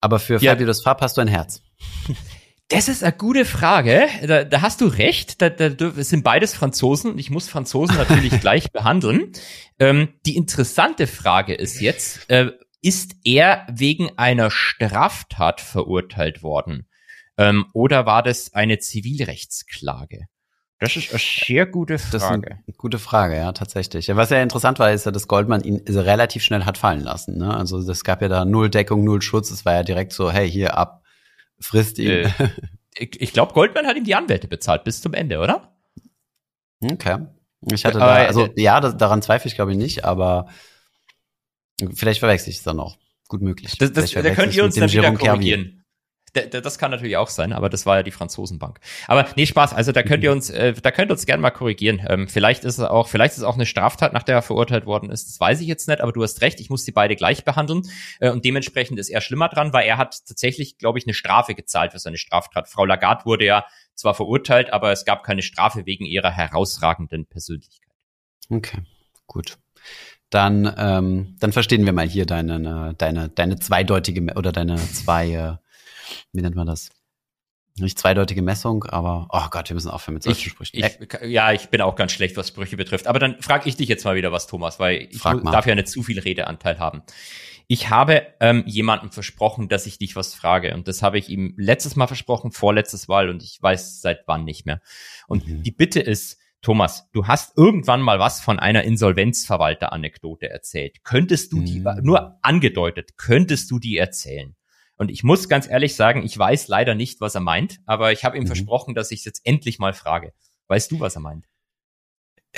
aber für ja. Fabio das Farb hast du ein Herz Das ist eine gute Frage. Da, da hast du recht. Da, da, das sind beides Franzosen. Ich muss Franzosen natürlich gleich behandeln. Ähm, die interessante Frage ist jetzt, äh, ist er wegen einer Straftat verurteilt worden? Ähm, oder war das eine Zivilrechtsklage? Das ist eine sehr gute Frage. Gute Frage, ja, tatsächlich. Was ja interessant war, ist ja, dass Goldman ihn relativ schnell hat fallen lassen. Ne? Also es gab ja da null Deckung, null Schutz. Es war ja direkt so, hey, hier ab, frisst ihn. Äh, ich ich glaube, Goldman hat ihm die Anwälte bezahlt bis zum Ende, oder? Okay. Ich hatte aber, da, also äh, ja, das, daran zweifle ich glaube ich nicht, aber vielleicht verwechsel ich es dann auch. Gut möglich. Das, das, da könnt ihr uns dann wieder korrigieren das kann natürlich auch sein, aber das war ja die Franzosenbank. Aber nee, Spaß. Also da könnt ihr mhm. uns, äh, da könnt ihr uns gerne mal korrigieren. Ähm, vielleicht ist es auch, vielleicht ist es auch eine Straftat, nach der er verurteilt worden ist. Das weiß ich jetzt nicht, aber du hast recht. Ich muss die beide gleich behandeln äh, und dementsprechend ist er schlimmer dran, weil er hat tatsächlich, glaube ich, eine Strafe gezahlt für seine Straftat. Frau Lagarde wurde ja zwar verurteilt, aber es gab keine Strafe wegen ihrer herausragenden Persönlichkeit. Okay, gut dann ähm, dann verstehen wir mal hier deine deine deine zweideutige oder deine zwei äh, wie nennt man das? Nicht zweideutige Messung, aber oh Gott, wir müssen aufhören mit solchen ich, Sprüchen. Ich, ja, ich bin auch ganz schlecht, was Sprüche betrifft. Aber dann frage ich dich jetzt mal wieder was, Thomas, weil ich darf ja nicht zu viel Redeanteil haben. Ich habe ähm, jemandem versprochen, dass ich dich was frage. Und das habe ich ihm letztes Mal versprochen, vorletztes Mal, und ich weiß seit wann nicht mehr. Und mhm. die Bitte ist, Thomas, du hast irgendwann mal was von einer Insolvenzverwalter-Anekdote erzählt. Könntest du die, mhm. nur angedeutet, könntest du die erzählen? Und ich muss ganz ehrlich sagen, ich weiß leider nicht, was er meint, aber ich habe ihm mhm. versprochen, dass ich es jetzt endlich mal frage. Weißt du, was er meint?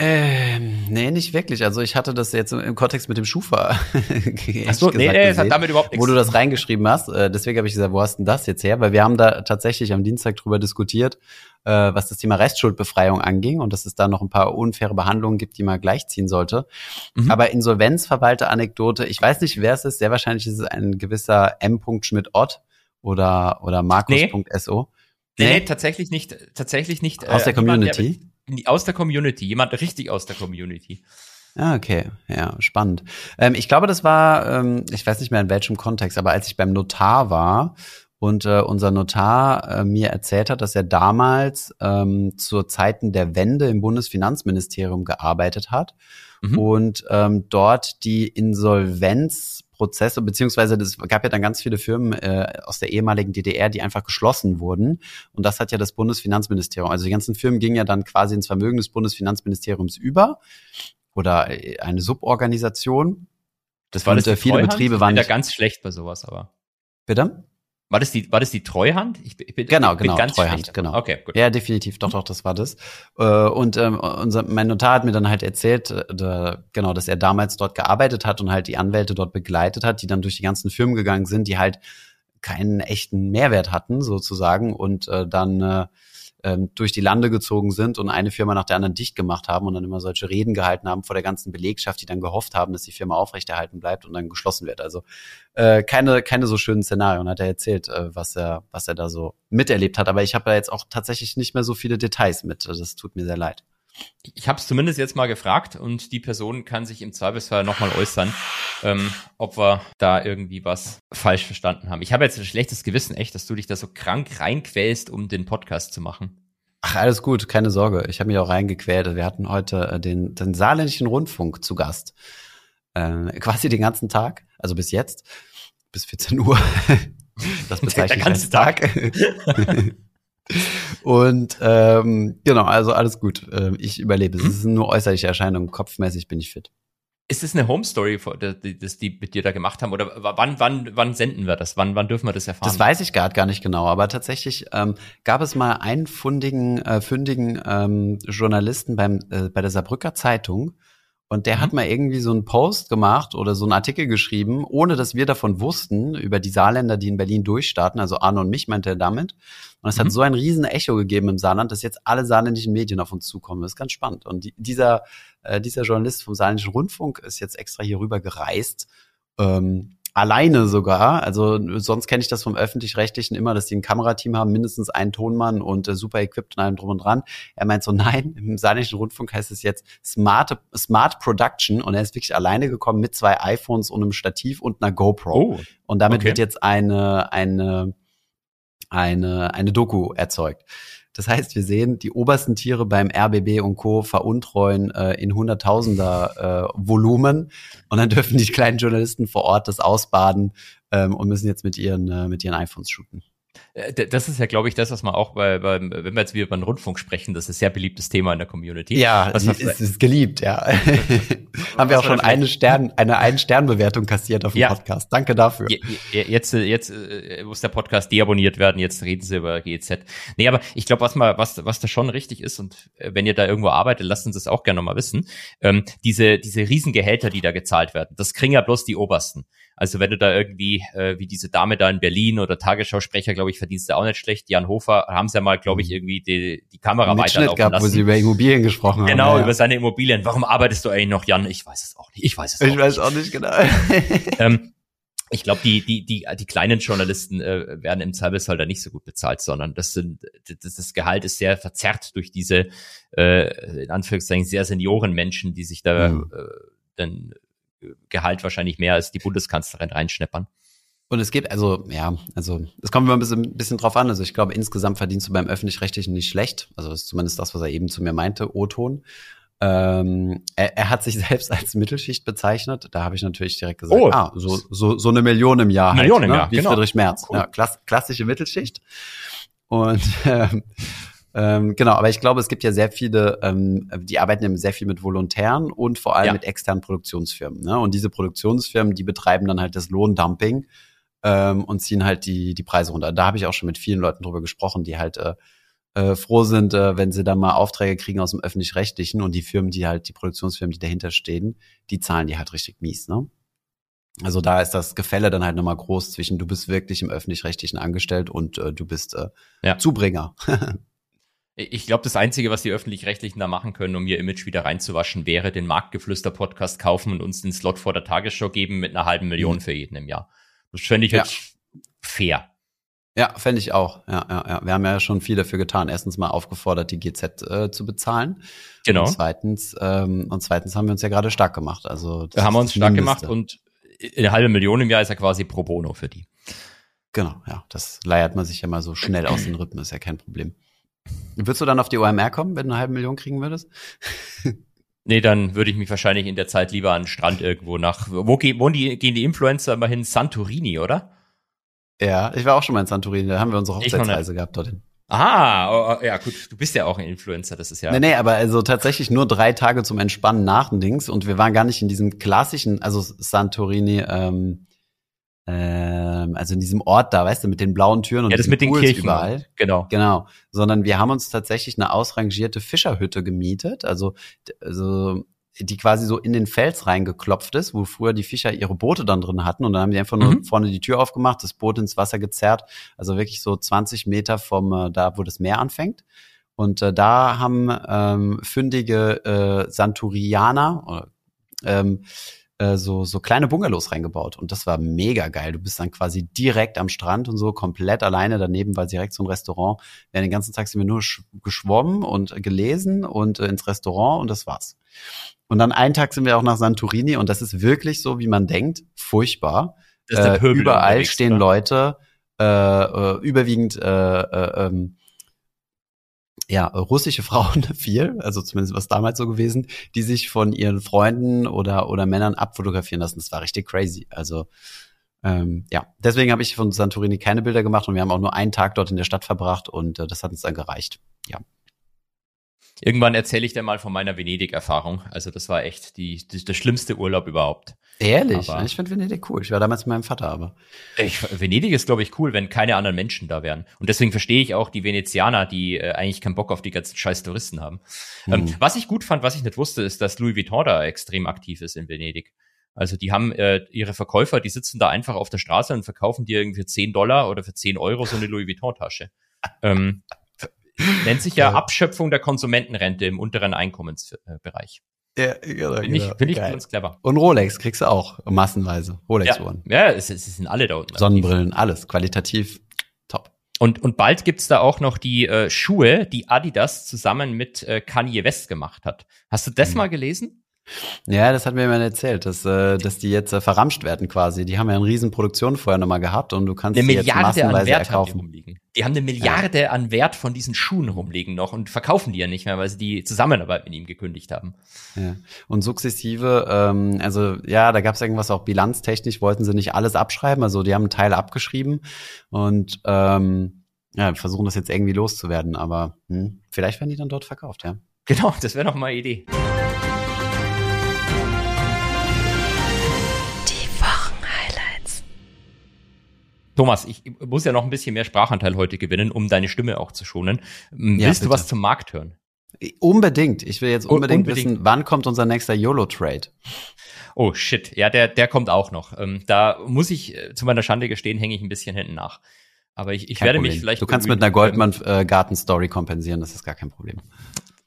Ähm, nee, nicht wirklich. Also ich hatte das jetzt im Kontext mit dem Schufa. Ach so, nee, nee, das hat damit überhaupt nichts. Wo du das reingeschrieben hast. Äh, deswegen habe ich gesagt, wo hast denn das jetzt her? Weil wir haben da tatsächlich am Dienstag drüber diskutiert, äh, was das Thema Restschuldbefreiung anging und dass es da noch ein paar unfaire Behandlungen gibt, die man gleichziehen sollte. Mhm. Aber Insolvenzverwalter-Anekdote, ich weiß nicht, wer es ist. Sehr wahrscheinlich ist es ein gewisser M. Schmidt-Ott oder, oder Markus.so. Nee. Nee, nee, tatsächlich nicht, tatsächlich nicht. Aus äh, der Community? Aus der Community, jemand richtig aus der Community. Ah, okay, ja, spannend. Ähm, ich glaube, das war, ähm, ich weiß nicht mehr in welchem Kontext, aber als ich beim Notar war und äh, unser Notar äh, mir erzählt hat, dass er damals ähm, zur Zeiten der Wende im Bundesfinanzministerium gearbeitet hat mhm. und ähm, dort die Insolvenz Prozesse, beziehungsweise es gab ja dann ganz viele Firmen äh, aus der ehemaligen DDR, die einfach geschlossen wurden. Und das hat ja das Bundesfinanzministerium. Also die ganzen Firmen gingen ja dann quasi ins Vermögen des Bundesfinanzministeriums über oder äh, eine Suborganisation. Das war und, das viele? Betriebe waren. Ich bin da ganz schlecht bei sowas, aber. Bitte? War das die, war das die Treuhand? Ich, ich bin, genau, ich bin genau, ganz Treuhand, genau. Okay, gut. Ja, definitiv, doch, doch, das war das. Äh, und ähm, unser, mein Notar hat mir dann halt erzählt, äh, genau, dass er damals dort gearbeitet hat und halt die Anwälte dort begleitet hat, die dann durch die ganzen Firmen gegangen sind, die halt keinen echten Mehrwert hatten, sozusagen, und äh, dann äh, ähm, durch die Lande gezogen sind und eine Firma nach der anderen dicht gemacht haben und dann immer solche Reden gehalten haben vor der ganzen Belegschaft, die dann gehofft haben, dass die Firma aufrechterhalten bleibt und dann geschlossen wird. Also äh, keine, keine so schönen Szenarien, hat er erzählt, äh, was er, was er da so miterlebt hat. Aber ich habe da jetzt auch tatsächlich nicht mehr so viele Details mit. Das tut mir sehr leid. Ich habe es zumindest jetzt mal gefragt und die Person kann sich im Zweifelsfall nochmal äußern, ähm, ob wir da irgendwie was falsch verstanden haben. Ich habe jetzt ein schlechtes Gewissen, echt, dass du dich da so krank reinquälst, um den Podcast zu machen. Ach, alles gut, keine Sorge. Ich habe mich auch reingequält. Wir hatten heute äh, den, den saarländischen Rundfunk zu Gast. Äh, quasi den ganzen Tag, also bis jetzt, bis 14 Uhr. das bezeichne ich als Tag. Tag. Und ähm, genau, also alles gut. Ähm, ich überlebe. Es ist nur äußerliche Erscheinung. Kopfmäßig bin ich fit. Ist es eine Home Story, das die mit dir da gemacht haben? Oder wann, wann, wann senden wir das? Wann, wann dürfen wir das erfahren? Das weiß ich gerade gar nicht genau, aber tatsächlich ähm, gab es mal einen fundigen, äh, fündigen ähm, Journalisten beim, äh, bei der Saarbrücker Zeitung, und der mhm. hat mal irgendwie so einen Post gemacht oder so einen Artikel geschrieben, ohne dass wir davon wussten, über die Saarländer, die in Berlin durchstarten. Also Arno und mich meinte er damit. Und es mhm. hat so ein riesen Echo gegeben im Saarland, dass jetzt alle saarländischen Medien auf uns zukommen. Das ist ganz spannend. Und die, dieser, äh, dieser Journalist vom Saarländischen Rundfunk ist jetzt extra hier rüber gereist. Ähm, alleine sogar. Also sonst kenne ich das vom öffentlich-rechtlichen immer, dass die ein Kamerateam haben, mindestens einen Tonmann und äh, super equipped und allem drum und dran. Er meint so, nein, im Saarländischen Rundfunk heißt es jetzt Smart, Smart Production und er ist wirklich alleine gekommen mit zwei iPhones und einem Stativ und einer GoPro. Oh, und damit okay. wird jetzt eine, eine, eine, eine Doku erzeugt. Das heißt, wir sehen die obersten Tiere beim RBB und Co. veruntreuen äh, in Hunderttausender äh, Volumen und dann dürfen die kleinen Journalisten vor Ort das ausbaden ähm, und müssen jetzt mit ihren, äh, mit ihren iPhones shooten. Äh, das ist ja, glaube ich, das, was man auch bei, bei, wenn wir jetzt wieder über den Rundfunk sprechen, das ist ein sehr beliebtes Thema in der Community. Ja, was es ist, ist geliebt, ja. Haben wir auch schon eine Stern, eine ein Stern Bewertung kassiert auf dem ja. Podcast. Danke dafür. Jetzt, jetzt äh, muss der Podcast deabonniert werden. Jetzt reden Sie über GEZ. Nee, aber ich glaube, was mal, was, was da schon richtig ist und äh, wenn ihr da irgendwo arbeitet, lasst uns das auch gerne mal wissen. Ähm, diese, diese Riesengehälter, die da gezahlt werden, das kriegen ja bloß die Obersten. Also wenn du da irgendwie, äh, wie diese Dame da in Berlin oder Tagesschausprecher, glaube ich, verdienst du auch nicht schlecht. Jan Hofer haben sie ja mal, glaube ich, mhm. irgendwie die, die Kamera weiterlaufen gehabt, lassen. wo sie über Immobilien gesprochen genau, haben. Genau, ja. über seine Immobilien. Warum arbeitest du eigentlich noch, Jan? Ich weiß es auch nicht. Ich weiß es ich auch nicht. Ich weiß auch nicht genau. ähm, ich glaube, die, die, die, die kleinen Journalisten äh, werden im Zweifelsfall da nicht so gut bezahlt, sondern das sind, das, das Gehalt ist sehr verzerrt durch diese, äh, in Anführungszeichen, sehr Seniorenmenschen, die sich da mhm. äh, dann Gehalt wahrscheinlich mehr als die Bundeskanzlerin reinschneppern. Und es geht also, ja, also es kommt immer ein bisschen, ein bisschen drauf an. Also ich glaube, insgesamt verdienst du beim Öffentlich-Rechtlichen nicht schlecht. Also das ist zumindest das, was er eben zu mir meinte, O-Ton. Ähm, er, er hat sich selbst als Mittelschicht bezeichnet. Da habe ich natürlich direkt gesagt, oh. ah, so, so, so eine Million im Jahr. Million halt, im ne? Jahr, Wie genau. Friedrich Merz. Cool. Ja, klass, klassische Mittelschicht. Und ähm, ähm, genau, aber ich glaube, es gibt ja sehr viele, ähm, die arbeiten ja sehr viel mit Volontären und vor allem ja. mit externen Produktionsfirmen. Ne? Und diese Produktionsfirmen, die betreiben dann halt das Lohndumping ähm, und ziehen halt die, die Preise runter. Da habe ich auch schon mit vielen Leuten drüber gesprochen, die halt äh, äh, froh sind, äh, wenn sie dann mal Aufträge kriegen aus dem öffentlich-rechtlichen und die Firmen, die halt, die Produktionsfirmen, die dahinter stehen, die zahlen die halt richtig mies, ne? Also da ist das Gefälle dann halt nochmal groß zwischen du bist wirklich im öffentlich-rechtlichen angestellt und äh, du bist äh, ja. Zubringer. Ich glaube, das Einzige, was die Öffentlich-Rechtlichen da machen können, um ihr Image wieder reinzuwaschen, wäre den Marktgeflüster-Podcast kaufen und uns den Slot vor der Tagesschau geben mit einer halben Million mhm. für jeden im Jahr. Das fände ich ja. jetzt fair. Ja, fände ich auch. Ja, ja, ja. Wir haben ja schon viel dafür getan. Erstens mal aufgefordert, die GZ äh, zu bezahlen. Genau. Und zweitens, ähm, und zweitens haben wir uns ja gerade stark gemacht. Also da haben wir uns stark gemacht und eine halbe Million im Jahr ist ja quasi pro bono für die. Genau, ja. Das leiert man sich ja mal so schnell aus den Rippen, ist ja kein Problem. Würdest du dann auf die OMR kommen, wenn du eine halbe Million kriegen würdest? Nee, dann würde ich mich wahrscheinlich in der Zeit lieber an den Strand irgendwo nach. Wo gehen, wo die, gehen die Influencer immer hin? Santorini, oder? Ja, ich war auch schon mal in Santorini, da haben wir unsere Hochzeitsreise gehabt dorthin. Aha, oh, oh, ja gut, du bist ja auch ein Influencer, das ist ja. Nee, nee, aber also tatsächlich nur drei Tage zum Entspannen nach den Dings und wir waren gar nicht in diesem klassischen, also Santorini, ähm, ähm, also in diesem Ort da, weißt du, mit den blauen Türen und ja, das mit den Kirchen überall. Genau. Genau. Sondern wir haben uns tatsächlich eine ausrangierte Fischerhütte gemietet, also, also die quasi so in den Fels reingeklopft ist, wo früher die Fischer ihre Boote dann drin hatten und dann haben die einfach nur mhm. vorne die Tür aufgemacht, das Boot ins Wasser gezerrt, also wirklich so 20 Meter vom äh, da, wo das Meer anfängt. Und äh, da haben ähm, fündige äh, Santurianer ähm, äh, so, so kleine Bungalows reingebaut. Und das war mega geil. Du bist dann quasi direkt am Strand und so, komplett alleine. Daneben war direkt so ein Restaurant. Wir den ganzen Tag sind wir nur geschwommen und gelesen und äh, ins Restaurant und das war's. Und dann einen Tag sind wir auch nach Santorini und das ist wirklich so, wie man denkt, furchtbar. Äh, überall stehen oder? Leute, äh, äh, überwiegend äh, äh, ähm, ja, russische Frauen viel, also zumindest was damals so gewesen, die sich von ihren Freunden oder, oder Männern abfotografieren lassen. Das war richtig crazy. Also ähm, ja, deswegen habe ich von Santorini keine Bilder gemacht und wir haben auch nur einen Tag dort in der Stadt verbracht und äh, das hat uns dann gereicht. Ja. Irgendwann erzähle ich dir mal von meiner Venedig-Erfahrung. Also das war echt die, die, der schlimmste Urlaub überhaupt. Ehrlich? Aber- ich finde Venedig cool. Ich war damals mit meinem Vater, aber. Ich, Venedig ist, glaube ich, cool, wenn keine anderen Menschen da wären. Und deswegen verstehe ich auch die Venezianer, die äh, eigentlich keinen Bock auf die ganzen scheiß Touristen haben. Ähm, Mhm. was ich gut fand, was ich nicht wusste, ist, dass Louis Vuitton da extrem aktiv ist in Venedig. Also die haben äh, ihre Verkäufer, die sitzen da einfach auf der Straße und verkaufen dir irgendwie für 10 Dollar oder für 10 Euro so eine Louis Vuitton-Tasche. Ähm, nennt sich ja Ja. Abschöpfung der Konsumentenrente im unteren Einkommensbereich. Ja, genau, Finde ich, finde ich Geil. ganz clever. Und Rolex kriegst du auch massenweise. Ja, Rolex-Uhren. ja es, es sind alle da unten. Sonnenbrillen, alles. Qualitativ top. Und, und bald gibt's da auch noch die äh, Schuhe, die Adidas zusammen mit äh, Kanye West gemacht hat. Hast du das Mhm. mal gelesen? Ja, das hat mir jemand erzählt, dass, äh, dass die jetzt äh, verramscht werden quasi. Die haben ja eine riesen Produktion vorher nochmal gehabt und du kannst Eine die jetzt Milliarde an massenweise Wert haben die erkaufen. rumliegen. Die haben eine Milliarde an Wert von diesen Schuhen rumliegen noch und verkaufen die ja nicht mehr, weil sie die Zusammenarbeit mit ihm gekündigt haben. Ja. Und sukzessive, ähm, also ja, da gab es irgendwas auch bilanztechnisch, wollten sie nicht alles abschreiben, also die haben einen Teil abgeschrieben und ähm, ja, versuchen das jetzt irgendwie loszuwerden, aber hm, vielleicht werden die dann dort verkauft, ja. Genau, das wäre noch mal eine Idee. Thomas, ich muss ja noch ein bisschen mehr Sprachanteil heute gewinnen, um deine Stimme auch zu schonen. Ähm, Ja, Willst du was zum Markt hören? Unbedingt. Ich will jetzt Un- unbedingt, unbedingt. wissen, wann kommt unser nächster YOLO-Trade? Oh shit, ja, der, der kommt auch noch. Ähm, da muss ich äh, zu meiner Schande gestehen, hänge ich ein bisschen hinten nach. Aber ich, ich Kein werde Problem. mich vielleicht. Du kannst mit einer Goldman-Garten-Story kompensieren, das ist gar kein Problem.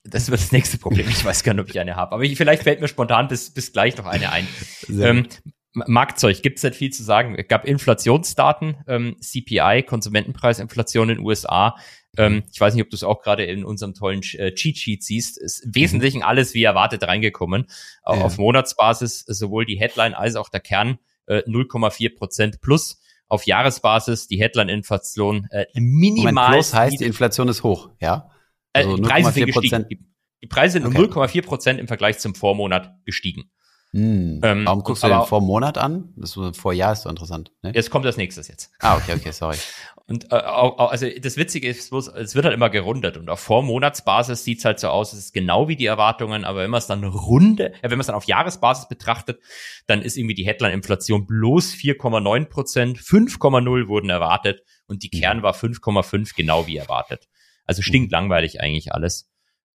Das wird das nächste Problem. Ich weiß gar nicht, ob ich eine habe. Aber ich, vielleicht fällt mir spontan bis, bis gleich noch eine ein. Ähm, Marktzeug gibt's nicht viel zu sagen. Es gab Inflationsdaten, ähm, CPI, Konsumentenpreisinflation in den USA. Ähm, ich weiß nicht, ob du es auch gerade in unserem tollen äh, Cheat Sheet siehst. Ist im Wesentlichen alles wie erwartet reingekommen. Auch Ja. Auf Monatsbasis äh, sowohl die Headline als auch der Kern äh, 0,4 Prozent plus. Auf Jahresbasis die Headline-Inflation äh, minimal. Moment, plus heißt, die Inflation ist hoch, ja? Also äh, die Preise sind 0,4%. gestiegen. Die, die Preise sind um Okay. 0,4 Prozent im Vergleich zum Vormonat gestiegen. Hm. Ähm, Warum guckst du den vor Monat an? Das ist, vor Jahr ist so interessant. Ne? Jetzt kommt das nächste jetzt. Ah, okay, okay, sorry. Und äh, auch, auch- also das Witzige ist bloß, es wird halt immer gerundet und auf Vormonatsbasis sieht's halt so aus, es ist genau wie die Erwartungen, aber wenn man es dann runde, ja, wenn man es dann auf Jahresbasis betrachtet, dann ist irgendwie die Headline-Inflation bloß 4,9 Prozent, 5,0 wurden erwartet und die Mhm. Kern war 5,5 genau wie erwartet. Also stinkt langweilig eigentlich alles.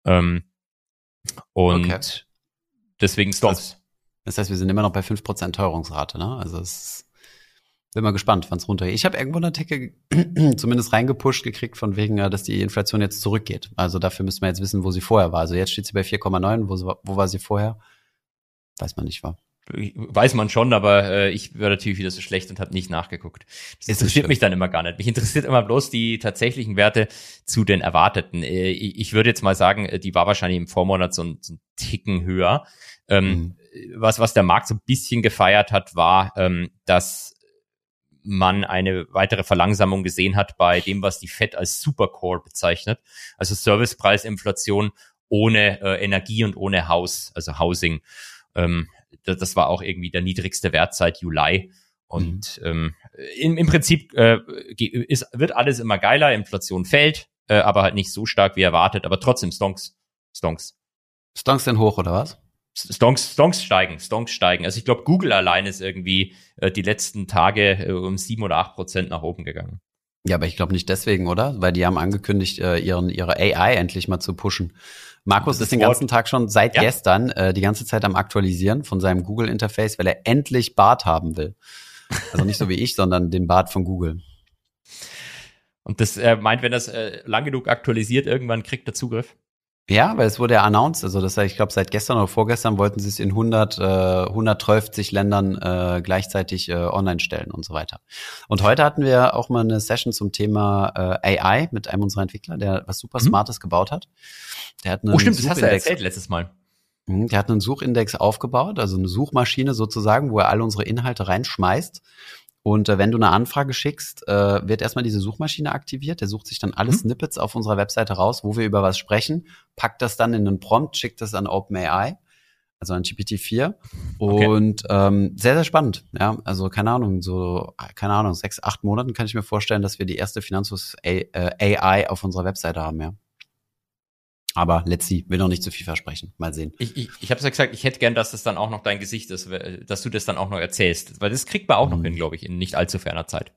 Ähm, und Okay. deswegen Stonks. Das heißt, wir sind immer noch bei 5% Teuerungsrate, ne? Also es bin mal gespannt, wann es runtergeht. Ich habe irgendwo einen Artikel zumindest reingepusht gekriegt, von wegen, äh, dass die Inflation jetzt zurückgeht. Also dafür müssen wir jetzt wissen, wo sie vorher war. Also jetzt steht sie bei 4,9, wo, wo war sie vorher? Weiß man nicht, war. Weiß man schon, aber äh, ich war natürlich wieder so schlecht und habe nicht nachgeguckt. Das interessiert schlimm. mich dann immer gar nicht. Mich interessiert immer bloß die tatsächlichen Werte zu den erwarteten. Äh, ich würde jetzt mal sagen, äh, die war wahrscheinlich im Vormonat so ein, so ein Ticken höher. Ähm, Mhm. Was, was der Markt so ein bisschen gefeiert hat, war, ähm, dass man eine weitere Verlangsamung gesehen hat bei dem, was die Fed als Supercore bezeichnet. Also Servicepreisinflation ohne äh, Energie und ohne Haus, also Housing. Ähm, das, das war auch irgendwie der niedrigste Wert seit Juli. Und ähm, im, im Prinzip äh, ist, wird alles immer geiler, Inflation fällt, äh, aber halt nicht so stark wie erwartet, aber trotzdem Stonks, Stonks. Stonks denn hoch, oder was? Stonks, Stonks steigen, Stonks steigen. Also ich glaube, Google allein ist irgendwie äh, die letzten Tage äh, um sieben oder acht Prozent nach oben gegangen. Ja, aber ich glaube nicht deswegen, oder? Weil die haben angekündigt, äh, ihren, ihre AI endlich mal zu pushen. Markus Das ist den ganzen Tag schon seit Ja. gestern äh, die ganze Zeit am Aktualisieren von seinem Google-Interface, weil er endlich Bart haben will. Also nicht so wie ich, sondern den Bart von Google. Und das äh, meint, wenn das äh, lang genug aktualisiert, irgendwann kriegt er Zugriff. Ja, weil es wurde ja announced, also das, ich glaube, seit gestern oder vorgestern wollten sie es in 100, äh, 112 Ländern äh, gleichzeitig äh, online stellen und so weiter. Und heute hatten wir auch mal eine Session zum Thema äh, AI mit einem unserer Entwickler, der was super Mhm. Smartes gebaut hat. Der hat einen Oh stimmt, das hast du ja erzählt letztes Mal. Mhm, Der hat einen Suchindex aufgebaut, also eine Suchmaschine sozusagen, wo er alle unsere Inhalte reinschmeißt. Und äh, wenn du eine Anfrage schickst, äh, wird erstmal diese Suchmaschine aktiviert. Der sucht sich dann alle Mhm. Snippets auf unserer Webseite raus, wo wir über was sprechen, packt das dann in einen Prompt, schickt das an OpenAI, also an GPT-4. Okay. Und ähm, sehr, sehr spannend. Ja, also keine Ahnung, so, keine Ahnung, sechs, acht Monaten kann ich mir vorstellen, dass wir die erste Finanzus AI auf unserer Webseite haben, ja. Aber let's see, will noch nicht zu viel versprechen. Mal sehen. Ich, ich, ich habe ja gesagt, ich hätte gern, dass das dann auch noch dein Gesicht ist, dass du das dann auch noch erzählst. Weil das kriegt man auch mhm. noch hin, glaube ich, in nicht allzu ferner Zeit.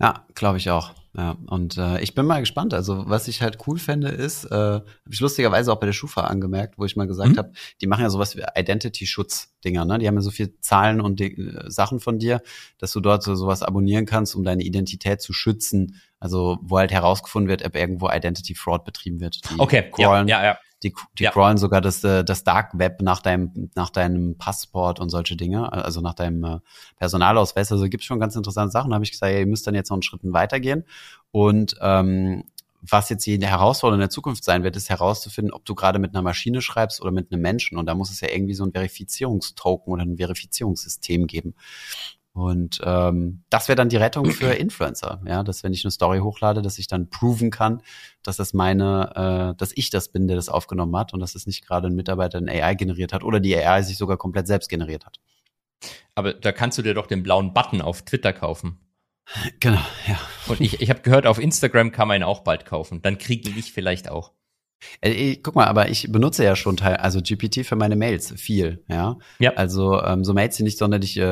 Ja, glaube ich auch. Ja, und äh, ich bin mal gespannt. Also, was ich halt cool fände, ist, äh, habe ich lustigerweise auch bei der Schufa angemerkt, wo ich mal gesagt mhm. habe, die machen ja sowas wie Identity-Schutz-Dinger, ne? Die haben ja so viel Zahlen und äh, Sachen von dir, dass du dort so sowas abonnieren kannst, um deine Identität zu schützen. Also, wo halt herausgefunden wird, ob irgendwo Identity Fraud betrieben wird. Die okay, crawlen, ja, ja, ja. Die, die ja. crawlen sogar das, äh, das Dark Web nach deinem, nach deinem Passport und solche Dinge, also nach deinem äh, Personalausweis. Also gibt's schon ganz interessante Sachen. Da habe ich gesagt, ja, ihr müsst dann jetzt noch einen Schritt weitergehen. Und ähm, was jetzt die Herausforderung in der Zukunft sein wird, ist herauszufinden, ob du gerade mit einer Maschine schreibst oder mit einem Menschen. Und da muss es ja irgendwie so ein Verifizierungstoken oder ein Verifizierungssystem geben. Und ähm, das wäre dann die Rettung für Influencer, ja, dass wenn ich eine Story hochlade, dass ich dann proven kann, dass das meine, äh, dass ich das bin, der das aufgenommen hat und dass es nicht gerade ein Mitarbeiter in AI generiert hat oder die AI sich sogar komplett selbst generiert hat. Aber da kannst du dir doch den blauen Button auf Twitter kaufen. Genau, ja. Und ich, ich habe gehört, auf Instagram kann man ihn auch bald kaufen. Dann kriege ich vielleicht auch. Äh, guck mal, aber ich benutze ja schon Teil, also GPT für meine Mails viel, ja. Ja. Also ähm, so Mails, die nicht sonderlich äh,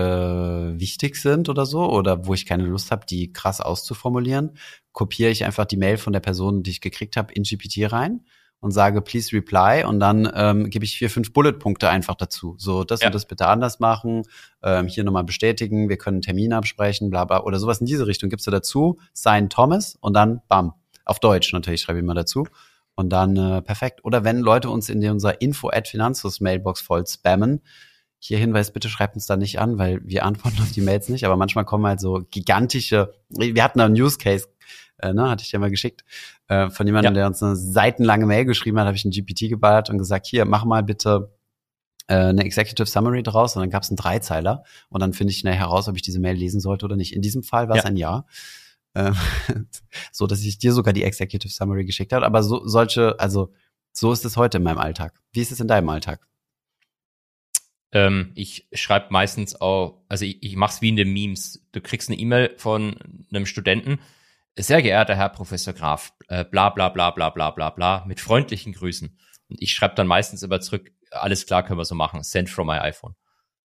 wichtig sind oder so, oder wo ich keine Lust habe, die krass auszuformulieren, kopiere ich einfach die Mail von der Person, die ich gekriegt habe, in GPT rein und sage please reply und dann ähm, gebe ich vier, fünf Bulletpunkte einfach dazu. So, das ja. und das bitte anders machen, ähm, hier nochmal bestätigen, wir können einen Termin absprechen, bla bla, oder sowas in diese Richtung gibst du dazu, sign Thomas und dann bam. Auf Deutsch natürlich schreibe ich mal dazu. Und dann äh, perfekt. Oder wenn Leute uns in unserer info at Finanzus Mailbox voll spammen, hier Hinweis, bitte schreibt uns da nicht an, weil wir antworten auf die Mails nicht, aber manchmal kommen halt so gigantische, wir hatten einen Use Case, äh, ne, hatte ich ja mal geschickt, äh, von jemandem, ja. der uns eine seitenlange Mail geschrieben hat, habe ich ein GPT geballert und gesagt, hier, mach mal bitte äh, eine Executive Summary draus und dann gab es einen Dreizeiler und dann finde ich schnell heraus, ob ich diese Mail lesen sollte oder nicht. In diesem Fall war es ja. ein Ja. Ähm, so dass ich dir sogar die Executive Summary geschickt habe. Aber so solche, also so ist es heute in meinem Alltag. Wie ist es in deinem Alltag? Ähm, ich schreibe meistens auch, also ich, ich mache es wie in den Memes. Du kriegst eine E-Mail von einem Studenten. Sehr geehrter Herr Professor Graf, äh, bla bla bla bla bla bla bla, mit freundlichen Grüßen. Und ich schreibe dann meistens immer zurück, alles klar, können wir so machen. Send from my iPhone.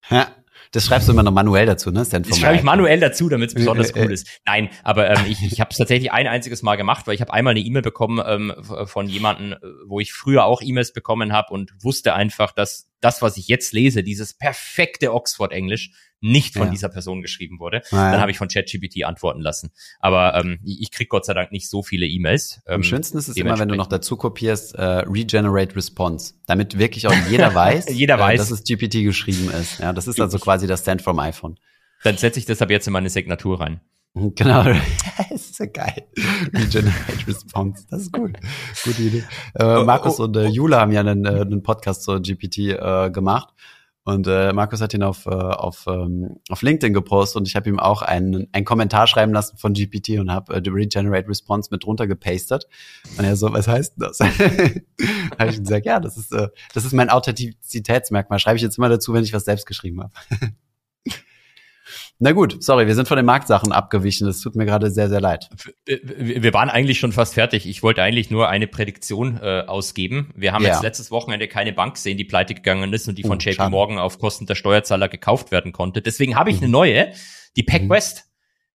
Ja, das schreibst du immer noch manuell dazu, ne? Das schreibe ich manuell dazu, damit es besonders cool ist. Nein, aber ähm, ich, ich habe es tatsächlich ein einziges Mal gemacht, weil ich habe einmal eine E-Mail bekommen ähm, von jemanden, wo ich früher auch E-Mails bekommen habe und wusste einfach, dass das, was ich jetzt lese, dieses perfekte Oxford-Englisch, nicht von ja. dieser Person geschrieben wurde. Ah, Dann habe ich von ChatGPT antworten lassen. Aber ähm, ich krieg Gott sei Dank nicht so viele E-Mails. Ähm, Am schönsten ist es immer, wenn du noch dazu kopierst, äh, Regenerate Response, damit wirklich auch jeder weiß, jeder äh, weiß. dass es GPT geschrieben ist. Ja, das ist also quasi das Send from iPhone. Dann setze ich das ab jetzt in meine Signatur rein. Genau, ja geil. Regenerate Response, das ist gut. Gute Idee. Äh, oh, Markus oh, oh, und äh, Jule haben ja einen, äh, einen Podcast zur GPT äh, gemacht und äh, Markus hat ihn auf, äh, auf, ähm, auf LinkedIn gepostet und ich habe ihm auch einen, einen Kommentar schreiben lassen von GPT und habe äh, die Regenerate Response mit drunter gepastet. Und er so, was heißt denn das? habe ich ihm gesagt, ja, das ist, äh, das ist mein Authentizitätsmerkmal. Schreibe ich jetzt immer dazu, wenn ich was selbst geschrieben habe. Na gut, sorry, wir sind von den Marktsachen abgewichen. Das tut mir gerade sehr, sehr leid. Wir waren eigentlich schon fast fertig. Ich wollte eigentlich nur eine Prädiktion äh, ausgeben. Wir haben ja. jetzt letztes Wochenende keine Bank gesehen, die pleite gegangen ist und die von oh, JP schade. Morgan auf Kosten der Steuerzahler gekauft werden konnte. Deswegen habe ich mhm. eine neue, die PacWest.